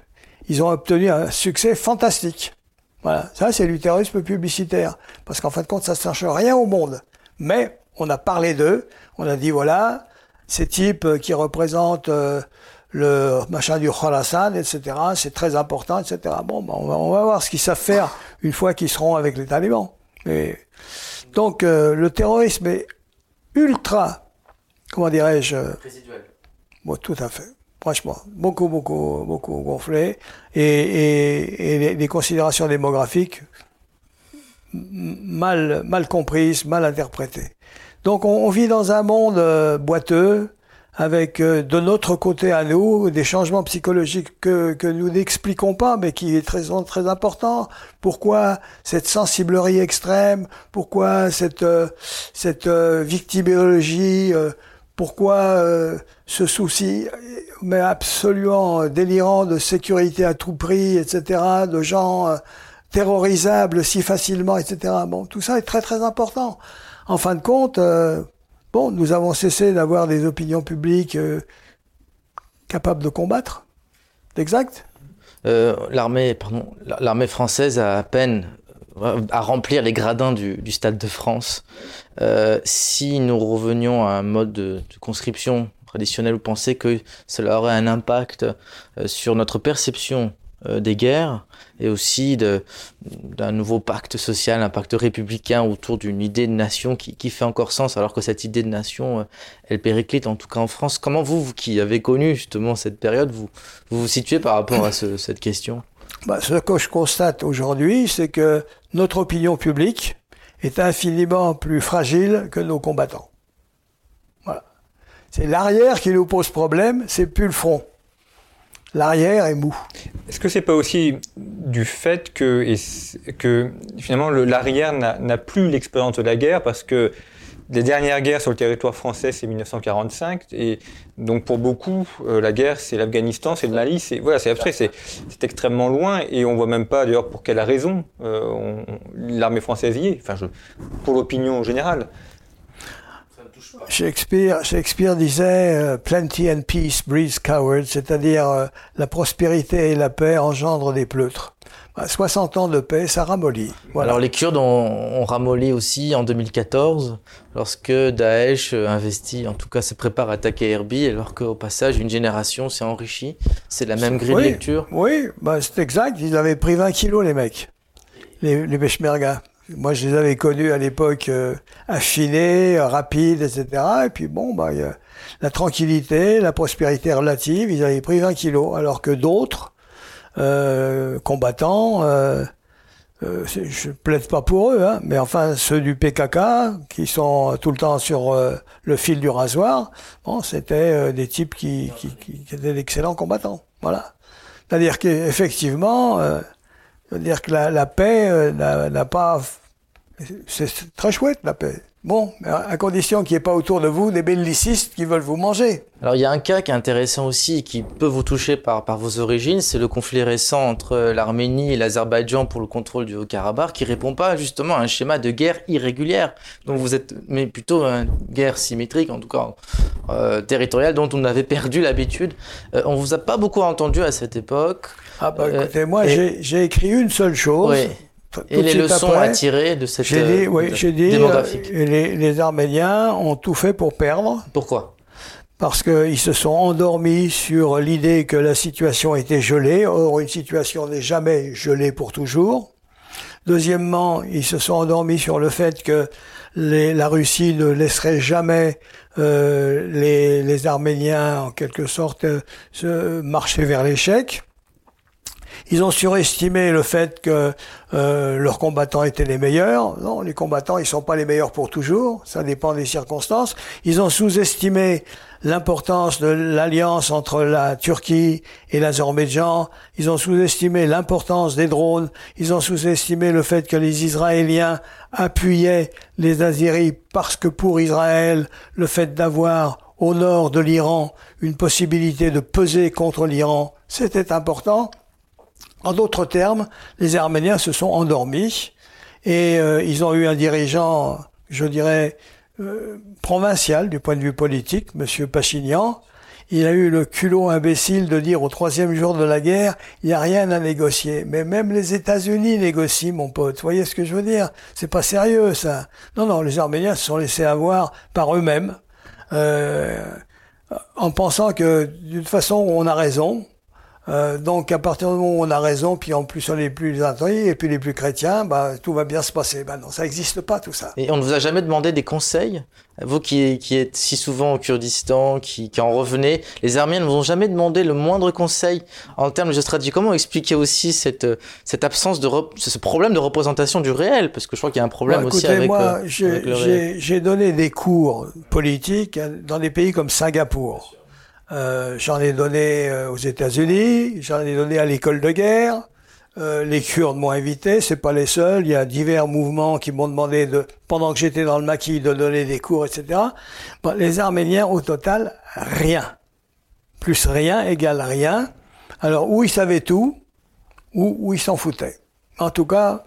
ils ont obtenu un succès fantastique. Voilà, ça c'est du terrorisme publicitaire, parce qu'en fin de compte, ça ne change rien au monde. Mais on a parlé d'eux, on a dit voilà, ces types qui représentent euh, le machin du Khorasan, etc., c'est très important, etc. Bon, ben, on, va, on, va, voir ce qu'ils savent faire une fois qu'ils seront avec les talibans. Mais, donc euh, le terrorisme est ultra, comment dirais-je Résiduel. Bon, tout à fait franchement, beaucoup, beaucoup, beaucoup gonflé, et, et, et les, considérations démographiques mal, mal comprises, mal interprétées. Donc on, vit dans un monde euh, boiteux, avec euh, de notre côté à nous des changements psychologiques que, que nous n'expliquons pas, mais qui est très, très important. Pourquoi cette sensiblerie extrême? Pourquoi cette, euh, cette victimologie pourquoi euh, ce souci, mais absolument délirant de sécurité à tout prix, etc., de gens euh, terrorisables si facilement, etc. Bon, tout ça est très très important. En fin de compte, euh, bon, nous avons cessé d'avoir des opinions publiques capables de combattre. Exact. l'armée, pardon, l'armée française a à peine à remplir les gradins du, Stade de France. Euh, si nous revenions à un mode de, conscription traditionnel, vous pensez que cela aurait un impact euh, sur notre perception euh, des guerres et aussi d'un nouveau pacte social, un pacte républicain autour d'une idée de nation qui, fait encore sens, alors que cette idée de nation, elle périclite, en tout cas en France. Comment vous, vous qui avez connu justement cette période, vous vous, situez par rapport à ce, cette question? Bah, Ce que je constate aujourd'hui, c'est que notre opinion publique est infiniment plus fragile que nos combattants. Voilà. C'est l'arrière qui nous pose problème, c'est plus le front. L'arrière est mou. Est-ce que c'est pas aussi du fait que, finalement l'arrière n'a plus l'expérience de la guerre parce que les dernières guerres sur le territoire français, c'est 1945. Et donc, pour beaucoup, euh, la guerre, c'est l'Afghanistan, c'est le Mali. C'est, voilà, abstrait, c'est, extrêmement loin. Et on voit même pas, d'ailleurs, pour quelle raison euh, l'armée française y est. Enfin, pour l'opinion générale. Shakespeare, Shakespeare disait euh, Plenty and peace breeds cowards, c'est-à-dire la prospérité et la paix engendrent des pleutres. 60 bah, ans de paix, ça ramollit. Alors les Kurdes ont, ramolli aussi en 2014, lorsque Daesh investit, en tout cas se prépare à attaquer Erbil, alors qu'au passage, une génération s'est enrichie. C'est la même grille de lecture Oui, bah, c'est exact. Ils avaient pris 20 kilos, les mecs, les, les Moi, je les avais connus à l'époque euh, affinés, rapides, etc. Et puis bon, bah, y a la tranquillité, la prospérité relative, ils avaient pris 20 kilos, alors que d'autres, euh, combattants, euh, euh, je plaide pas pour eux, hein, mais enfin ceux du PKK qui sont tout le temps sur euh, le fil du rasoir, bon, c'était euh, des types qui, qui, qui, étaient d'excellents combattants. Voilà. C'est-à-dire qu'effectivement, euh, dire que la, la paix n'a pas, c'est très chouette la paix. Bon, à condition qu'il n'y ait pas autour de vous des bellicistes qui veulent vous manger. Alors il y a un cas qui est intéressant aussi, qui peut vous toucher par, par vos origines, c'est le conflit récent entre l'Arménie et l'Azerbaïdjan pour le contrôle du Haut-Karabakh, qui répond pas justement à un schéma de guerre irrégulière. Donc vous êtes, mais plutôt une guerre symétrique, en tout cas euh, territoriale, dont on avait perdu l'habitude. Euh, on vous a pas beaucoup entendu à cette époque. Ah bah écoutez, moi euh, j'ai écrit une seule chose. Oui et les leçons à tirer de cette dit, oui, j'ai dit, euh, les, les, Arméniens ont tout fait pour perdre. Pourquoi? Parce qu'ils se sont endormis sur l'idée que la situation était gelée. Or, une situation n'est jamais gelée pour toujours. Deuxièmement, ils se sont endormis sur le fait que les, la Russie ne laisserait jamais euh, les, les, Arméniens, en quelque sorte, euh, se marcher vers l'échec. Ils ont surestimé le fait que euh, leurs combattants étaient les meilleurs. Non, les combattants, ils sont pas les meilleurs pour toujours. Ça dépend des circonstances. Ils ont sous-estimé l'importance de l'alliance entre la Turquie et l'Azerbaïdjan. Ils ont sous-estimé l'importance des drones. Ils ont sous-estimé le fait que les Israéliens appuyaient les Azeris parce que pour Israël, le fait d'avoir au nord de l'Iran une possibilité de peser contre l'Iran, c'était important. En d'autres termes, les Arméniens se sont endormis et euh, ils ont eu un dirigeant, je dirais, euh, provincial du point de vue politique, M. Pachinian. Il a eu le culot imbécile de dire au troisième jour de la guerre, il n'y a rien à négocier. Mais même les États-Unis négocient, mon pote. Vous voyez ce que je veux dire? C'est pas sérieux, ça. Non, non, les Arméniens se sont laissés avoir par eux-mêmes, euh, en pensant que d'une façon on a raison, euh, donc à partir du moment où on a raison, puis en plus on est plus interdits et puis les plus chrétiens, bah, tout va bien se passer. Bah non, ça n'existe pas tout ça. Et on ne vous a jamais demandé des conseils? Vous qui, qui êtes si souvent au Kurdistan, qui, qui en revenez, les Arméniens ne vous ont jamais demandé le moindre conseil en termes de stratégie. Comment expliquer aussi cette, cette absence de ce problème de représentation du réel? Parce que je crois qu'il y a un problème bah, aussi avec, moi, euh, j'ai donné des cours politiques dans des pays comme Singapour. Euh, j'en ai donné euh, aux États-Unis, j'en ai donné à l'école de guerre. Euh, les Kurdes m'ont invité, c'est pas les seuls. Il y a divers mouvements qui m'ont demandé de, pendant que j'étais dans le maquis, de donner des cours, etc. Les Arméniens, au total, rien. Plus rien égale rien. Alors, où ils savaient tout, ou où ils s'en foutaient. En tout cas,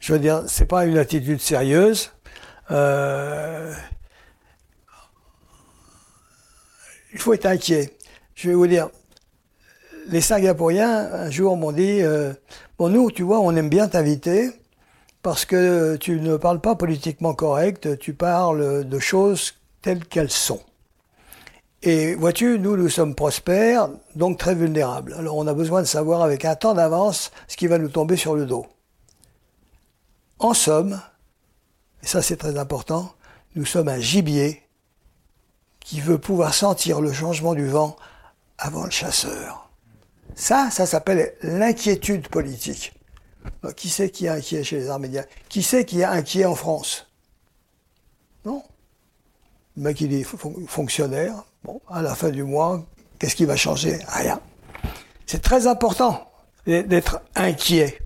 je veux dire, c'est pas une attitude sérieuse. Il faut être inquiet. Je vais vous dire, les Singapouriens, un jour, m'ont dit, euh, bon, nous, tu vois, on aime bien t'inviter parce que tu ne parles pas politiquement correct, tu parles de choses telles qu'elles sont. Et vois-tu, nous, nous sommes prospères, donc très vulnérables. Alors on a besoin de savoir avec un temps d'avance ce qui va nous tomber sur le dos. En somme, et ça c'est très important, nous sommes un gibier qui veut pouvoir sentir le changement du vent avant le chasseur. Ça, ça s'appelle l'inquiétude politique. qui c'est qui est inquiet chez les Arméniens Qui c'est qui est inquiet en France? Non. Le mec, il est fonctionnaire. Bon, à la fin du mois, qu'est-ce qui va changer? Rien. C'est très important d'être inquiet.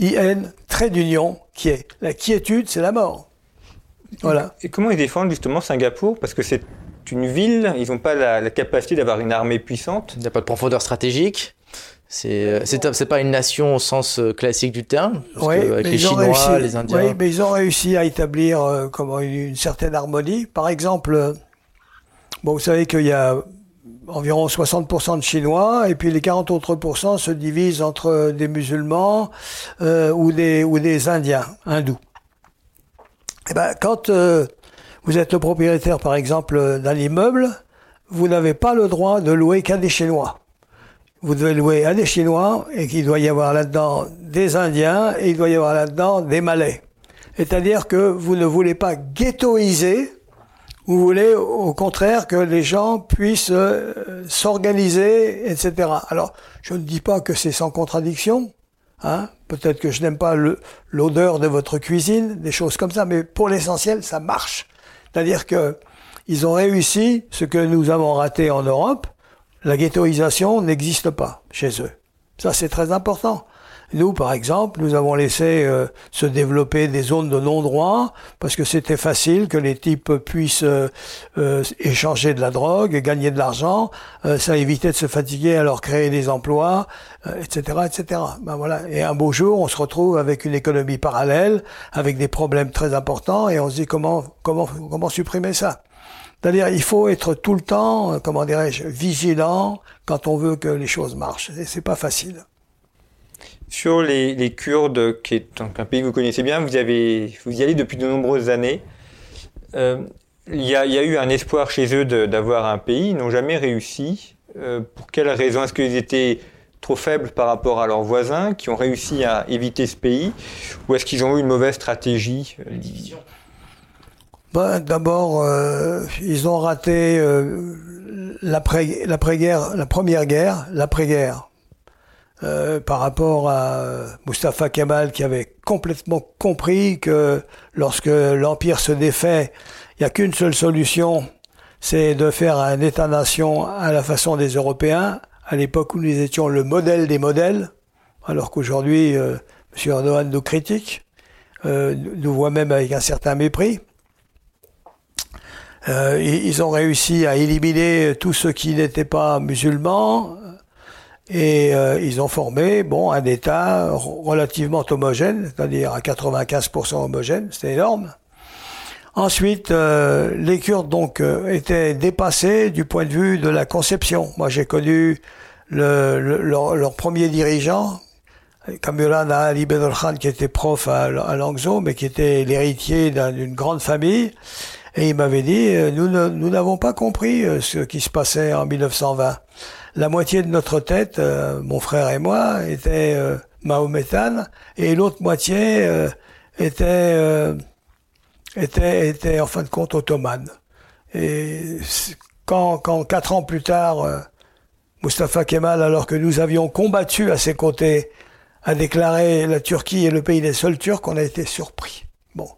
IN, trait d'union, qui est. La quiétude, c'est la mort. Voilà. Et comment ils défendent justement Singapour? Parce que c'est une ville, ils n'ont pas la, capacité d'avoir une armée puissante. Il n'y a pas de profondeur stratégique. C'est c'est pas une nation au sens euh, classique du terme, oui, avec les Chinois, les Indiens. Oui, mais ils ont réussi à établir euh, comment, une, certaine harmonie. Par exemple, euh, bon, vous savez qu'il y a environ 60% de Chinois et puis les 40 autres pourcents se divisent entre des musulmans ou des ou des Indiens, hindous. Et eh ben quand vous êtes le propriétaire, par exemple, d'un immeuble, vous n'avez pas le droit de louer qu'à des Chinois. Vous devez louer à des Chinois et qu'il doit y avoir là-dedans des Indiens et il doit y avoir là-dedans des Malais. C'est-à-dire que vous ne voulez pas ghettoiser, vous voulez au contraire que les gens puissent euh, s'organiser, etc. Alors, je ne dis pas que c'est sans contradiction, Hein Peut-être que je n'aime pas l'odeur de votre cuisine, des choses comme ça, mais pour l'essentiel, ça marche. C'est-à-dire que ils ont réussi ce que nous avons raté en Europe. La ghettoisation n'existe pas chez eux. Ça, c'est très important. Nous, par exemple, nous avons laissé euh, se développer des zones de non-droit parce que c'était facile que les types puissent euh, euh, échanger de la drogue, gagner de l'argent. ça évitait de se fatiguer, alors créer des emplois, etc., etc. Ben voilà. Et un beau jour, on se retrouve avec une économie parallèle, avec des problèmes très importants, et on se dit comment comment comment supprimer ça. C'est-à-dire, il faut être tout le temps, comment dirais-je, vigilant quand on veut que les choses marchent. Et c'est pas facile. Sur les, Kurdes, qui est un pays que vous connaissez bien, vous, avez, vous y allez depuis de nombreuses années. Euh, il, y a, eu un espoir chez eux d'avoir un pays, ils n'ont jamais réussi. Euh, pour quelles raisons Est-ce qu'ils étaient trop faibles par rapport à leurs voisins qui ont réussi à éviter ce pays? Ou est-ce qu'ils ont eu une mauvaise stratégie? Division ben, D'abord, euh, ils ont raté l'après-guerre, la première guerre, l'après-guerre. Euh, par rapport à Mustafa Kemal qui avait complètement compris que lorsque l'empire se défait, il n'y a qu'une seule solution, c'est de faire un État-nation à la façon des Européens, à l'époque où nous étions le modèle des modèles, alors qu'aujourd'hui, euh, M. Erdogan nous critique, euh, nous voit même avec un certain mépris. Euh, ils ont réussi à éliminer tous ceux qui n'étaient pas musulmans, et euh, ils ont formé bon un État relativement homogène, c'est-à-dire à 95% homogène, c'était énorme. Ensuite, euh, les Kurdes donc euh, étaient dépassés du point de vue de la conception. Moi, j'ai connu le, leur, premier dirigeant, Kamulan Ali Bedr qui était prof à, à Langzhou, mais qui était l'héritier d'une grande famille. Et il m'avait dit, nous n'avons pas compris ce qui se passait en 1920 la moitié de notre tête, euh, mon frère et moi, était euh, mahométane, et l'autre moitié euh, était, était, était en fin de compte ottomane. Et quand, quand quatre ans plus tard, Mustafa Kemal, alors que nous avions combattu à ses côtés, a déclaré la Turquie est le pays des seuls Turcs, on a été surpris. Bon.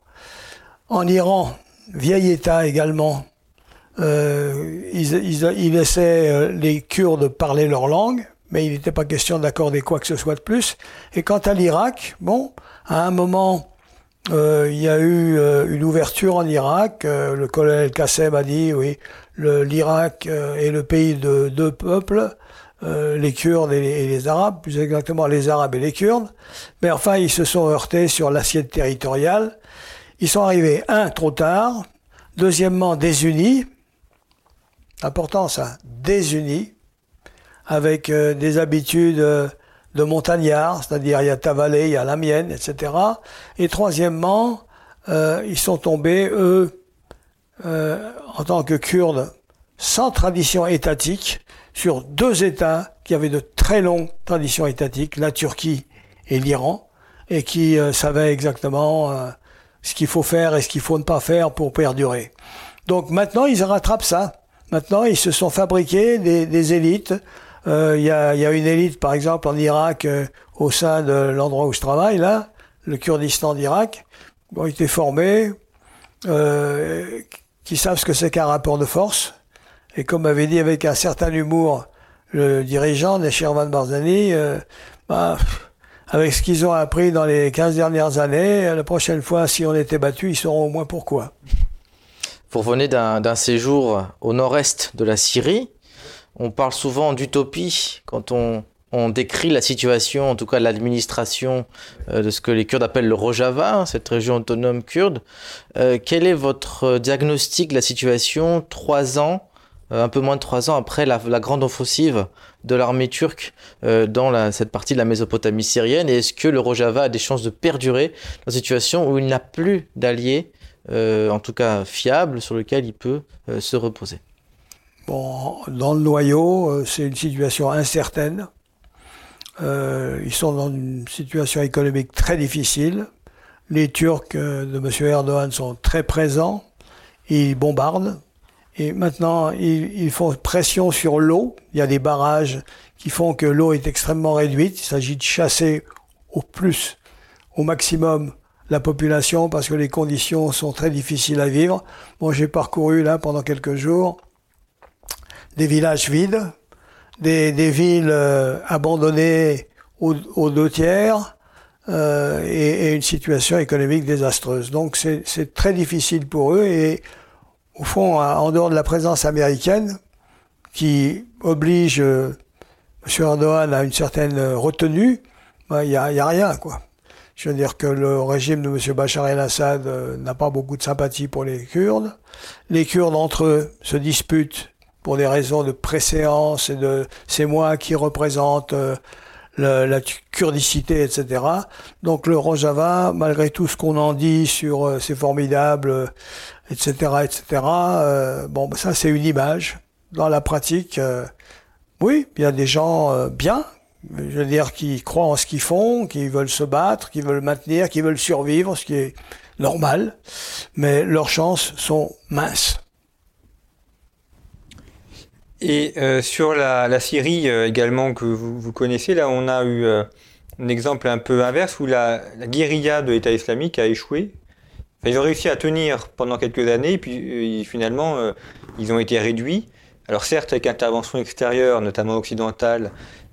En Iran, vieil État également, euh, ils, ils, laissaient euh, les Kurdes parler leur langue, mais il n'était pas question d'accorder quoi que ce soit de plus. Et quant à l'Irak, bon, à un moment, euh, il y a eu euh, une ouverture en Irak. le colonel Qassem a dit, oui, l'Irak est le pays de deux peuples, les Kurdes et les, et les, Arabes, plus exactement les Arabes et les Kurdes. Mais enfin, ils se sont heurtés sur l'assiette territoriale. Ils sont arrivés, un, trop tard, deuxièmement, désunis, important ça, désunis, avec euh, des habitudes euh, de montagnards, c'est-à-dire il y a ta vallée, il y a la mienne, etc. Et troisièmement, euh, ils sont tombés, eux, en tant que Kurdes, sans tradition étatique, sur deux États qui avaient de très longues traditions étatiques, la Turquie et l'Iran, et qui savaient exactement ce qu'il faut faire et ce qu'il faut ne pas faire pour perdurer. Donc maintenant, ils rattrapent ça. Maintenant, ils se sont fabriqués des, des élites. Euh, il y, a, y, a, une élite, par exemple, en Irak, euh, au sein de l'endroit où je travaille, là, le Kurdistan d'Irak, ont été formés, euh, qui savent ce que c'est qu'un rapport de force. Et comme avait dit avec un certain humour le dirigeant, Van Barzani, euh, bah, avec ce qu'ils ont appris dans les 15 dernières années, la prochaine fois, si on était battu, ils sauront au moins pourquoi. Vous revenez d'un séjour au nord-est de la Syrie. On parle souvent d'utopie quand on, décrit la situation, en tout cas l'administration euh, de ce que les Kurdes appellent le Rojava, cette région autonome kurde. Euh, quel est votre diagnostic de la situation trois ans, euh, un peu moins de trois ans après la, grande offensive de l'armée turque dans cette partie de la Mésopotamie syrienne? Et est-ce que le Rojava a des chances de perdurer dans une situation où il n'a plus d'alliés euh, en tout cas fiable, sur lequel il peut euh, se reposer. Bon, dans le noyau, euh, c'est une situation incertaine. ils sont dans une situation économique très difficile. Les Turcs de M. Erdogan sont très présents. Ils bombardent. Et maintenant, ils font pression sur l'eau. Il y a des barrages qui font que l'eau est extrêmement réduite. Il s'agit de chasser au plus, au maximum la population parce que les conditions sont très difficiles à vivre. Bon, j'ai parcouru là pendant quelques jours des villages vides, des, des villes euh, abandonnées aux, deux tiers euh, et, et, une situation économique désastreuse. Donc c'est très difficile pour eux et au fond, en dehors de la présence américaine qui oblige euh, M. Erdogan à une certaine retenue, ben, il n'y a, a rien quoi. Je veux dire que le régime de M. Bachar el-Assad euh, n'a pas beaucoup de sympathie pour les Kurdes. Les Kurdes entre eux se disputent pour des raisons de préséance et de c'est moi qui représente euh, la, kurdicité, etc. Donc le Rojava, malgré tout ce qu'on en dit sur euh, c'est formidable, etc., etc. bon, ben, ça c'est une image. Dans la pratique, oui, il y a des gens bien je veux dire, qui croient en ce qu'ils font, qui veulent se battre, qui veulent maintenir, qui veulent survivre, ce qui est normal, mais leurs chances sont minces. Et euh, sur la, Syrie euh, également que vous, connaissez, là on a eu euh, un exemple un peu inverse où la, guérilla de l'État islamique a échoué. ils ont réussi à tenir pendant quelques années, puis finalement ils ont été réduits. Alors certes avec intervention extérieure, notamment occidentale,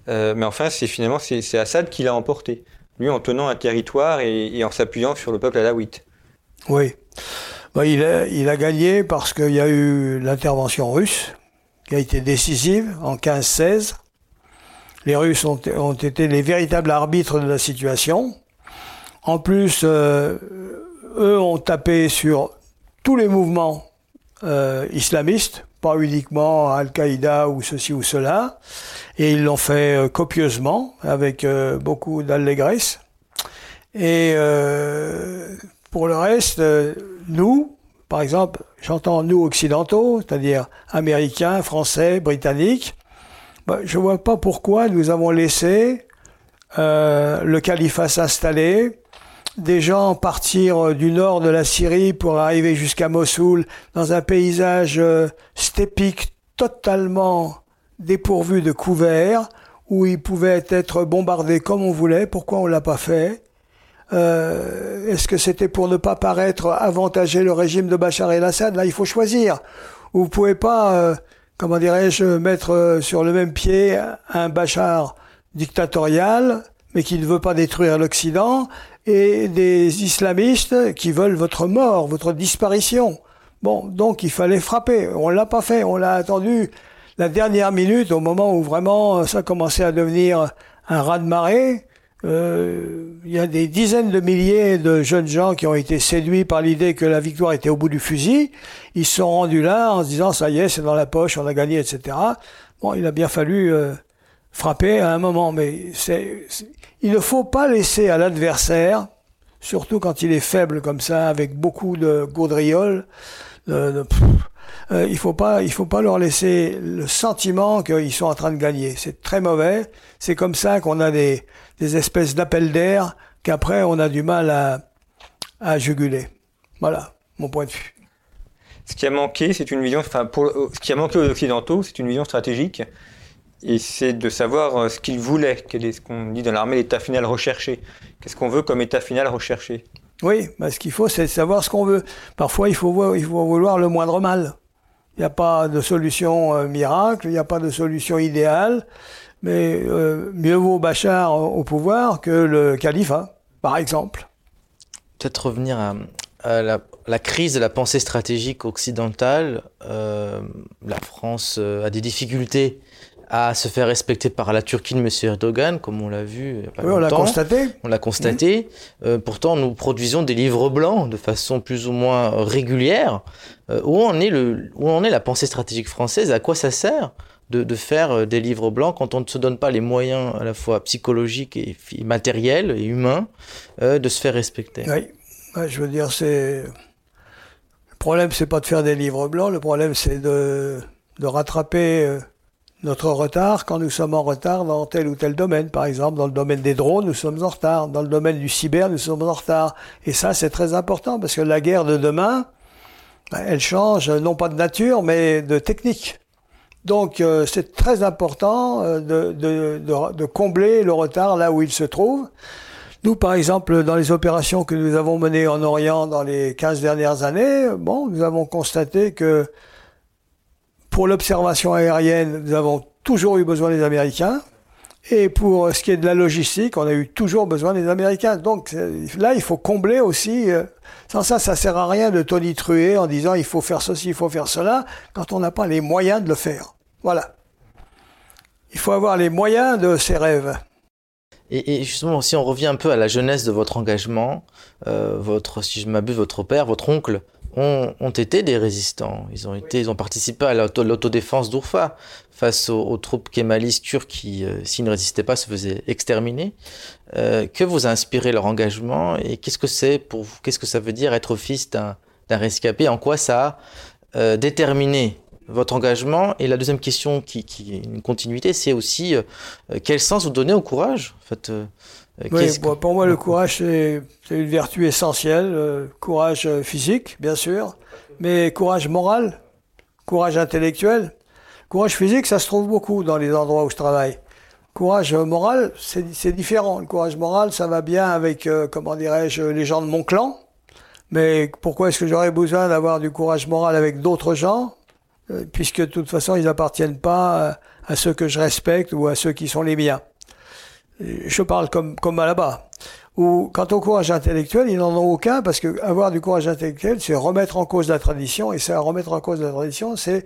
euh, mais enfin, c'est finalement c'est Assad qui l'a emporté, lui en tenant un territoire et, en s'appuyant sur le peuple alawite. Oui, bah, il, a, gagné parce qu'il y a eu l'intervention russe qui a été décisive en 15-16. Les Russes ont, ont, été les véritables arbitres de la situation. En plus, euh, eux ont tapé sur tous les mouvements euh, islamistes, pas uniquement Al-Qaïda ou ceci ou cela. Et ils l'ont fait euh, copieusement, avec euh, beaucoup d'allégresse. Et euh, pour le reste, nous, par exemple, j'entends nous occidentaux, c'est-à-dire américains, français, britanniques, bah, je ne vois pas pourquoi nous avons laissé le califat s'installer, des gens partir du nord de la Syrie pour arriver jusqu'à Mossoul dans un paysage stépique totalement dépourvu de couverts, où ils pouvaient être bombardés comme on voulait. Pourquoi on l'a pas fait? Euh, Est-ce que c'était pour ne pas paraître avantager le régime de Bachar el-Assad? Là, il faut choisir. Vous pouvez pas, euh, comment dirais-je, mettre euh, sur le même pied un Bachar dictatorial, mais qui ne veut pas détruire l'Occident, et des islamistes qui veulent votre mort, votre disparition. Bon, donc il fallait frapper. On l'a pas fait. On l'a attendu la dernière minute, au moment où vraiment ça commençait à devenir un raz-de-marée, euh, il y a des dizaines de milliers de jeunes gens qui ont été séduits par l'idée que la victoire était au bout du fusil. Ils se sont rendus là en se disant ça y est, c'est dans la poche, on a gagné, etc. Bon, il a bien fallu euh, frapper à un moment, mais c'est, il ne faut pas laisser à l'adversaire, surtout quand il est faible comme ça, avec beaucoup de gaudrioles, de, de euh, il faut pas, il faut pas leur laisser le sentiment qu'ils sont en train de gagner. C'est très mauvais. C'est comme ça qu'on a des, des espèces d'appels d'air qu'après on a du mal à, à juguler. Voilà mon point de vue. Ce qui a manqué, c'est une vision. Enfin, pour, ce qui a manqué aux occidentaux, c'est une vision stratégique. Et c'est de savoir euh, ce. Quel est ce qu'on dit dans l'armée, l'état final recherché. Qu'est-ce qu'on veut comme état final recherché? Oui, bah, ce qu'il faut, c'est savoir ce qu'on veut. Parfois, il faut, il faut vouloir le moindre mal. Il n'y a pas de solution euh, miracle, il n'y a pas de solution idéale, mais euh, mieux vaut Bachar au pouvoir que le califat, par exemple. Peut-être revenir à, la, crise de la pensée stratégique occidentale. Euh, la France a des difficultés à se faire respecter par la Turquie de M. Erdogan, comme on l'a vu. oui, on l'a constaté. On l'a constaté. Euh, pourtant, nous produisons des livres blancs de façon plus ou moins régulière. Euh, où, en est le, où en est la pensée stratégique française? À quoi ça sert de, de, faire euh, des livres blancs quand on ne se donne pas les moyens à la fois psychologiques et, matériels et humains de se faire respecter? Oui, je veux dire, c'est. Le problème, c'est pas de faire des livres blancs, le problème, c'est de, de rattraper notre retard quand nous sommes en retard dans tel ou tel domaine. Par exemple, dans le domaine des drones, nous sommes en retard. Dans le domaine du cyber, nous sommes en retard. Et ça, c'est très important parce que la guerre de demain, ben, elle change non pas de nature, mais de technique. Donc, euh, c'est très important euh, de, de, de, de, combler le retard là où il se trouve. Nous, par exemple, dans les opérations que nous avons menées en Orient dans les 15 dernières années, bon, nous avons constaté que pour l'observation aérienne, nous avons toujours eu besoin des Américains. Et pour ce qui est de la logistique, on a eu toujours besoin des Américains. Donc là, il faut combler aussi. Euh, sans ça, ça sert à rien de tonitruer en disant il faut faire ceci, il faut faire cela, quand on n'a pas les moyens de le faire. Voilà. Il faut avoir les moyens de ses rêves. Et, justement, si on revient un peu à la jeunesse de votre engagement, euh, votre, si je m'abuse, votre père, votre oncle, ont, été des résistants. Ils ont, été, ils ont participé à l'autodéfense d'Urfa face aux, troupes kémalistes turques qui, euh, s'ils ne résistaient pas, se faisaient exterminer. Euh, que vous a inspiré leur engagement et qu'est-ce que c'est pour vous Qu'est-ce que ça veut dire être fils d'un rescapé? En quoi ça a euh, déterminé votre engagement? Et la deuxième question qui, qui est une continuité, c'est aussi quel sens vous donnez au courage? En fait, euh, oui, pour moi, le courage, c'est une vertu essentielle. Euh, courage euh, physique, bien sûr, mais courage moral, courage intellectuel. Courage physique, ça se trouve beaucoup dans les endroits où je travaille. Courage moral, c'est différent. Le courage moral, ça va bien avec, comment dirais-je, les gens de mon clan. Mais pourquoi est-ce que j'aurais besoin d'avoir du courage moral avec d'autres gens Puisque de toute façon, ils n'appartiennent pas à ceux que je respecte ou à ceux qui sont les miens je parle comme, comme là-bas. Ou quant au courage intellectuel, ils n'en ont aucun parce que avoir du courage intellectuel, c'est remettre en cause la tradition. Et ça, remettre en cause la tradition, c'est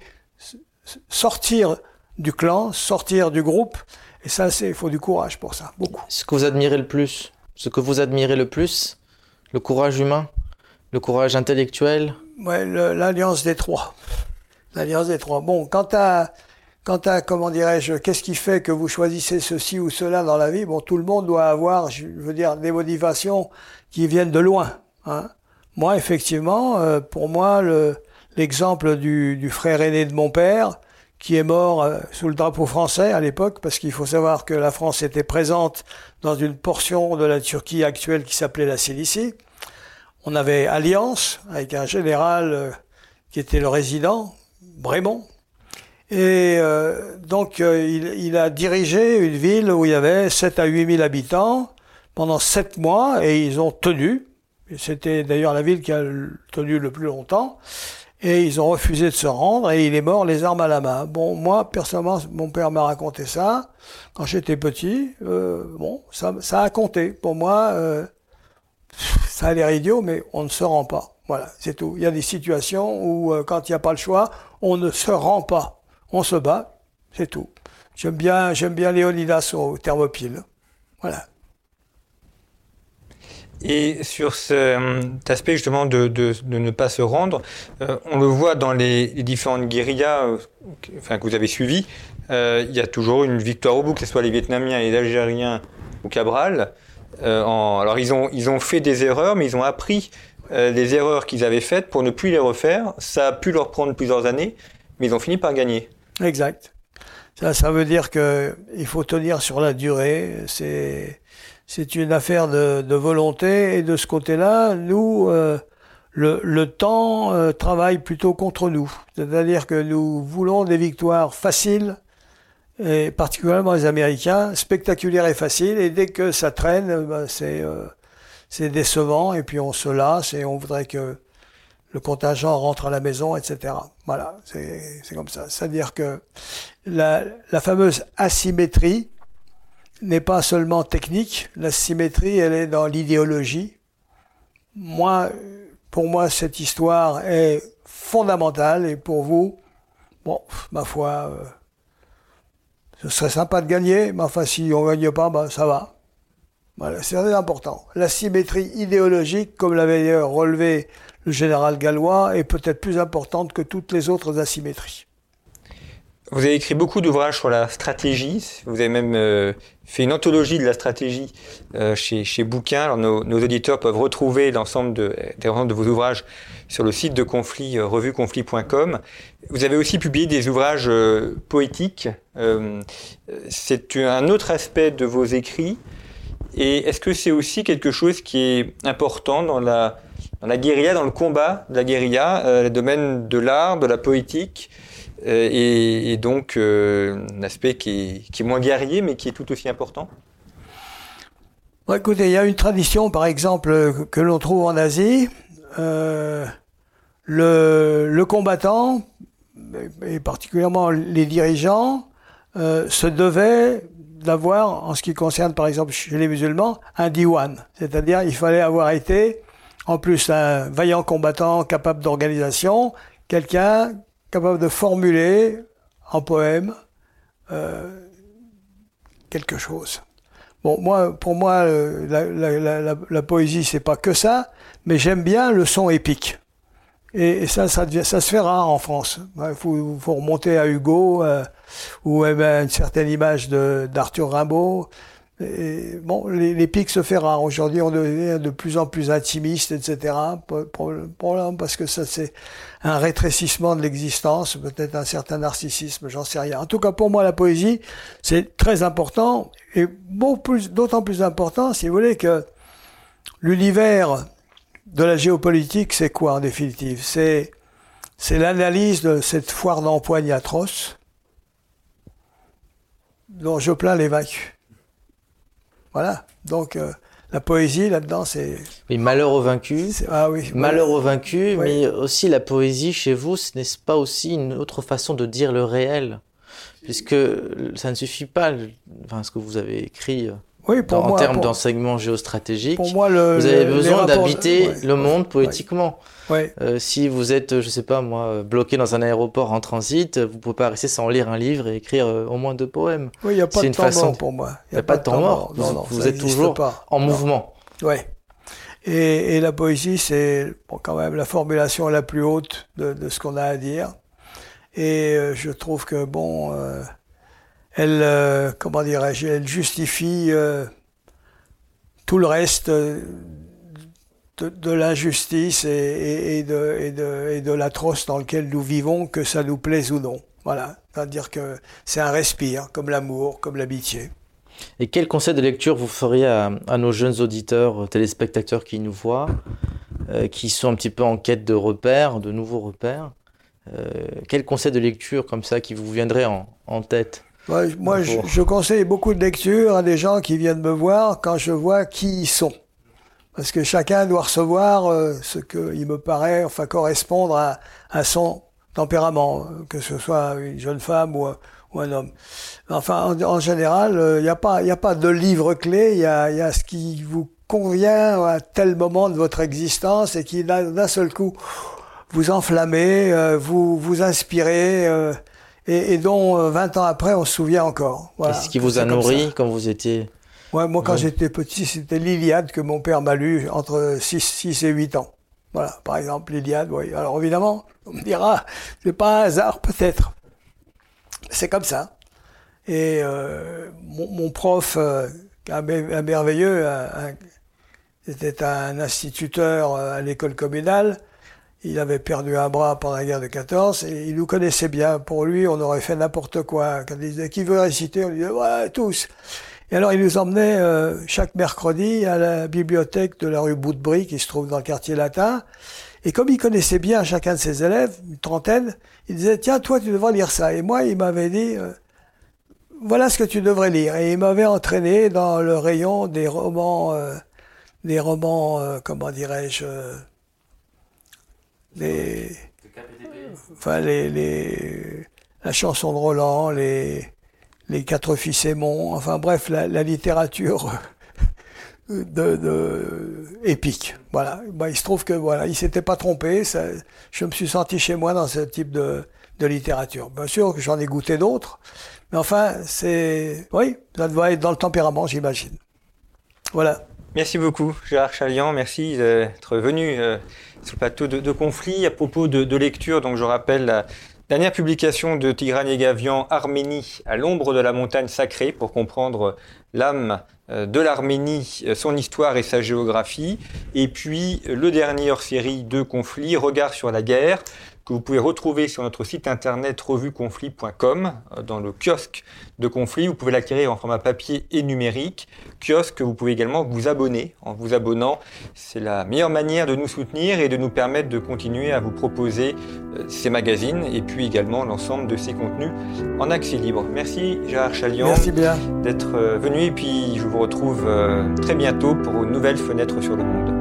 sortir du clan, sortir du groupe. Et ça, c'est, il faut du courage pour ça, beaucoup. Ce que vous admirez le plus, ce que vous admirez le plus, le courage humain, le courage intellectuel? Ouais, l'alliance des trois. L'alliance des trois. Bon, quant à Quant à, comment dirais-je, qu'est-ce qui fait que vous choisissez ceci ou cela dans la vie, bon, tout le monde doit avoir, je veux dire, des motivations qui viennent de loin. Hein. Moi, effectivement, euh, pour moi, l'exemple du, frère aîné de mon père, qui est mort euh, sous le drapeau français à l'époque, parce qu'il faut savoir que la France était présente dans une portion de la Turquie actuelle qui s'appelait la Cilicie. On avait alliance avec un général euh, qui était le résident, Brémond, et euh, donc, euh, il, a dirigé une ville où il y avait 7 à 8 000 habitants pendant 7 mois et ils ont tenu. C'était d'ailleurs la ville qui a tenu le plus longtemps. Et ils ont refusé de se rendre et il est mort les armes à la main. Bon, moi, personnellement, mon père m'a raconté ça quand j'étais petit. Euh, bon, ça, a compté. Pour moi, euh, ça a l'air idiot, mais on ne se rend pas. Voilà, c'est tout. Il y a des situations où, quand il n'y a pas le choix, on ne se rend pas on se bat, c'est tout. J'aime bien, j'aime bien Léonidas au thermopile. Voilà. Et sur cet aspect justement de, de, ne pas se rendre, euh, on le voit dans les, différentes guérillas euh, que vous avez suivies, euh, il y a toujours une victoire au bout, que ce soit les Vietnamiens et les Algériens ou Cabral. En, alors ils ont, ils ont fait des erreurs, mais ils ont appris les erreurs qu'ils avaient faites pour ne plus les refaire. Ça a pu leur prendre plusieurs années, mais ils ont fini par gagner. Exact. Ça, ça veut dire que il faut tenir sur la durée. C'est c'est une affaire de, de, volonté et de ce côté-là, nous, euh, le, le, temps euh, travaille plutôt contre nous. C'est-à-dire que nous voulons des victoires faciles, et particulièrement les Américains, spectaculaires et faciles, et dès que ça traîne, ben, c'est euh, c'est décevant, et puis on se lasse, et on voudrait que le contingent rentre à la maison, etc. Voilà, c'est comme ça. C'est-à-dire que la, la, fameuse asymétrie n'est pas seulement technique, la symétrie, elle est dans l'idéologie. Moi, pour moi, cette histoire est fondamentale, et pour vous, bon, ma foi, euh, ce serait sympa de gagner, mais enfin, si on gagne pas, ben, ça va. Voilà, c'est très important. La symétrie idéologique, comme l'avait relevé le général gallois est peut-être plus importante que toutes les autres asymétries. Vous avez écrit beaucoup d'ouvrages sur la stratégie. Vous avez même euh, fait une anthologie de la stratégie euh, chez, chez Bouquin. Nos, auditeurs peuvent retrouver l'ensemble de, de, vos ouvrages sur le site de Conflit, euh, revueconflit.com. Vous avez aussi publié des ouvrages poétiques. c'est un autre aspect de vos écrits. Et est-ce que c'est aussi quelque chose qui est important dans la dans la guérilla, dans le combat de la guérilla, euh, le domaine de l'art, de la poétique, euh, et, donc euh, un aspect qui est, qui est, moins guerrier, mais qui est tout aussi important? Écoutez, il y a une tradition, par exemple, que l'on trouve en Asie. Euh, le, le, combattant, et particulièrement les dirigeants, euh, se devaient d'avoir, en ce qui concerne par exemple chez les musulmans, un diwan. C'est-à-dire il fallait avoir été, en plus un vaillant combattant capable d'organisation, quelqu'un capable de formuler en poème euh, quelque chose. Bon, moi, pour moi, la, la, la, la poésie, c'est pas que ça, mais j'aime bien le son épique. Et, ça, ça, devient, ça se fait rare en France. Il faut, faut, remonter à Hugo euh, ou eh ben, une certaine image d'Arthur Rimbaud. Et, bon, les, pics se fait rare. Aujourd'hui, on devient de plus en plus intimiste, etc. Problème parce que ça, c'est un rétrécissement de l'existence, peut-être un certain narcissisme, j'en sais rien. En tout cas, pour moi, la poésie, c'est très important et d'autant plus important, si vous voulez, que l'univers de la géopolitique, c'est quoi en définitive? C'est c'est l'analyse de cette foire d'empoigne atroce dont je plains les vaincus. Voilà. Donc euh, la poésie là-dedans, c'est. Oui, malheur aux vaincus. Ah oui. Malheur aux vaincus, mais aussi la poésie chez vous, ce n'est pas aussi une autre façon de dire le réel, puisque ça ne suffit pas, enfin ce que vous avez écrit euh, oui, pour en termes d'enseignement géostratégique, pour moi, le, vous avez besoin d'habiter le monde poétiquement. Ouais. Euh, si vous êtes, je sais pas moi, bloqué dans un aéroport en transit, vous pouvez pas rester sans lire un livre et écrire euh, au moins deux poèmes. Oui, il n'y a pas de temps façon... mort pour moi. Il n'y a, pas de temps mort. Non, non, vous, êtes toujours pas. en mouvement. Oui. Et, et, la poésie, c'est bon, quand même la formulation la plus haute de, de ce qu'on a à dire. Et euh, je trouve que bon. Elle, euh, comment dirais-je, elle justifie euh, tout le reste euh, de, l'injustice et, de, et, l'atroce dans lequel nous vivons, que ça nous plaise ou non. Voilà, c'est-à-dire que c'est un respire, comme l'amour, comme l'amitié. Et quel conseil de lecture vous feriez à, nos jeunes auditeurs, téléspectateurs qui nous voient, qui sont un petit peu en quête de repères, de nouveaux repères euh, Quel conseil de lecture comme ça qui vous viendrait en, en tête? Moi, je, je, conseille beaucoup de lectures à des gens qui viennent me voir quand je vois qui ils sont. Parce que chacun doit recevoir euh, ce qu'il me paraît, enfin, correspondre à, à, son tempérament, que ce soit une jeune femme ou, ou un homme. Enfin, en, en général, il euh, n'y a, pas, a pas de livre clé, il y a, y a ce qui vous convient à tel moment de votre existence et qui, d'un seul coup, vous enflammez, euh, vous vous inspirez et, et, dont 20 euh, ans après, on se souvient encore. Voilà, Qu'est-ce qui vous a nourri quand vous étiez ouais, Moi, quand j'étais petit, c'était l'Iliade que mon père m'a lu entre 6, 6 et 8 ans. Voilà, par exemple, l'Iliade, oui. Alors évidemment, on me dira, c'est pas un hasard, peut-être. C'est comme ça. Et euh, mon, mon, prof, euh, un, merveilleux, c'était un instituteur euh, à l'école communale, il avait perdu un bras pendant la guerre de 14 et il nous connaissait bien. Pour lui, on aurait fait n'importe quoi. Quand il disait qui veut réciter, on disait ouais tous. Et alors il nous emmenait euh, chaque mercredi à la bibliothèque de la rue Boutebry qui se trouve dans le quartier latin. Et comme il connaissait bien chacun de ses élèves, une trentaine, il disait tiens toi tu devrais lire ça. Et moi il m'avait dit euh, voilà ce que tu devrais lire. Et il m'avait entraîné dans le rayon des romans, euh, des romans comment dirais-je les, enfin les, les, la chanson de Roland, les, les quatre fils aimants, enfin bref, la, la littérature de, de, épique. Voilà. Bah, il se trouve que voilà, il s'était pas trompé. Ça, je me suis senti chez moi dans ce type de, de littérature. Bien sûr que j'en ai goûté d'autres, mais enfin, c'est, oui, ça doit être dans le tempérament, j'imagine. Voilà. Merci beaucoup, Gérard Chalian. Merci d'être venu euh, sur le plateau de, conflit. À propos de, lecture, donc je rappelle la dernière publication de Tigran Yegavian, Arménie à l'ombre de la montagne sacrée, pour comprendre l'âme euh, de l'Arménie, euh, son histoire et sa géographie. Et puis le dernier hors-série de conflit, Regard sur la guerre, que vous pouvez retrouver sur notre site internet revueconflit.com euh, dans le kiosque de conflit. Vous pouvez l'acquérir en format papier et numérique. Kiosque que vous pouvez également vous abonner. En vous abonnant, c'est la meilleure manière de nous soutenir et de nous permettre de continuer à vous proposer euh, ces magazines et puis également l'ensemble de ces contenus en accès libre. Merci Gérard Chalian d'être euh, venu et puis je vous retrouve très bientôt pour une nouvelle fenêtre sur le monde.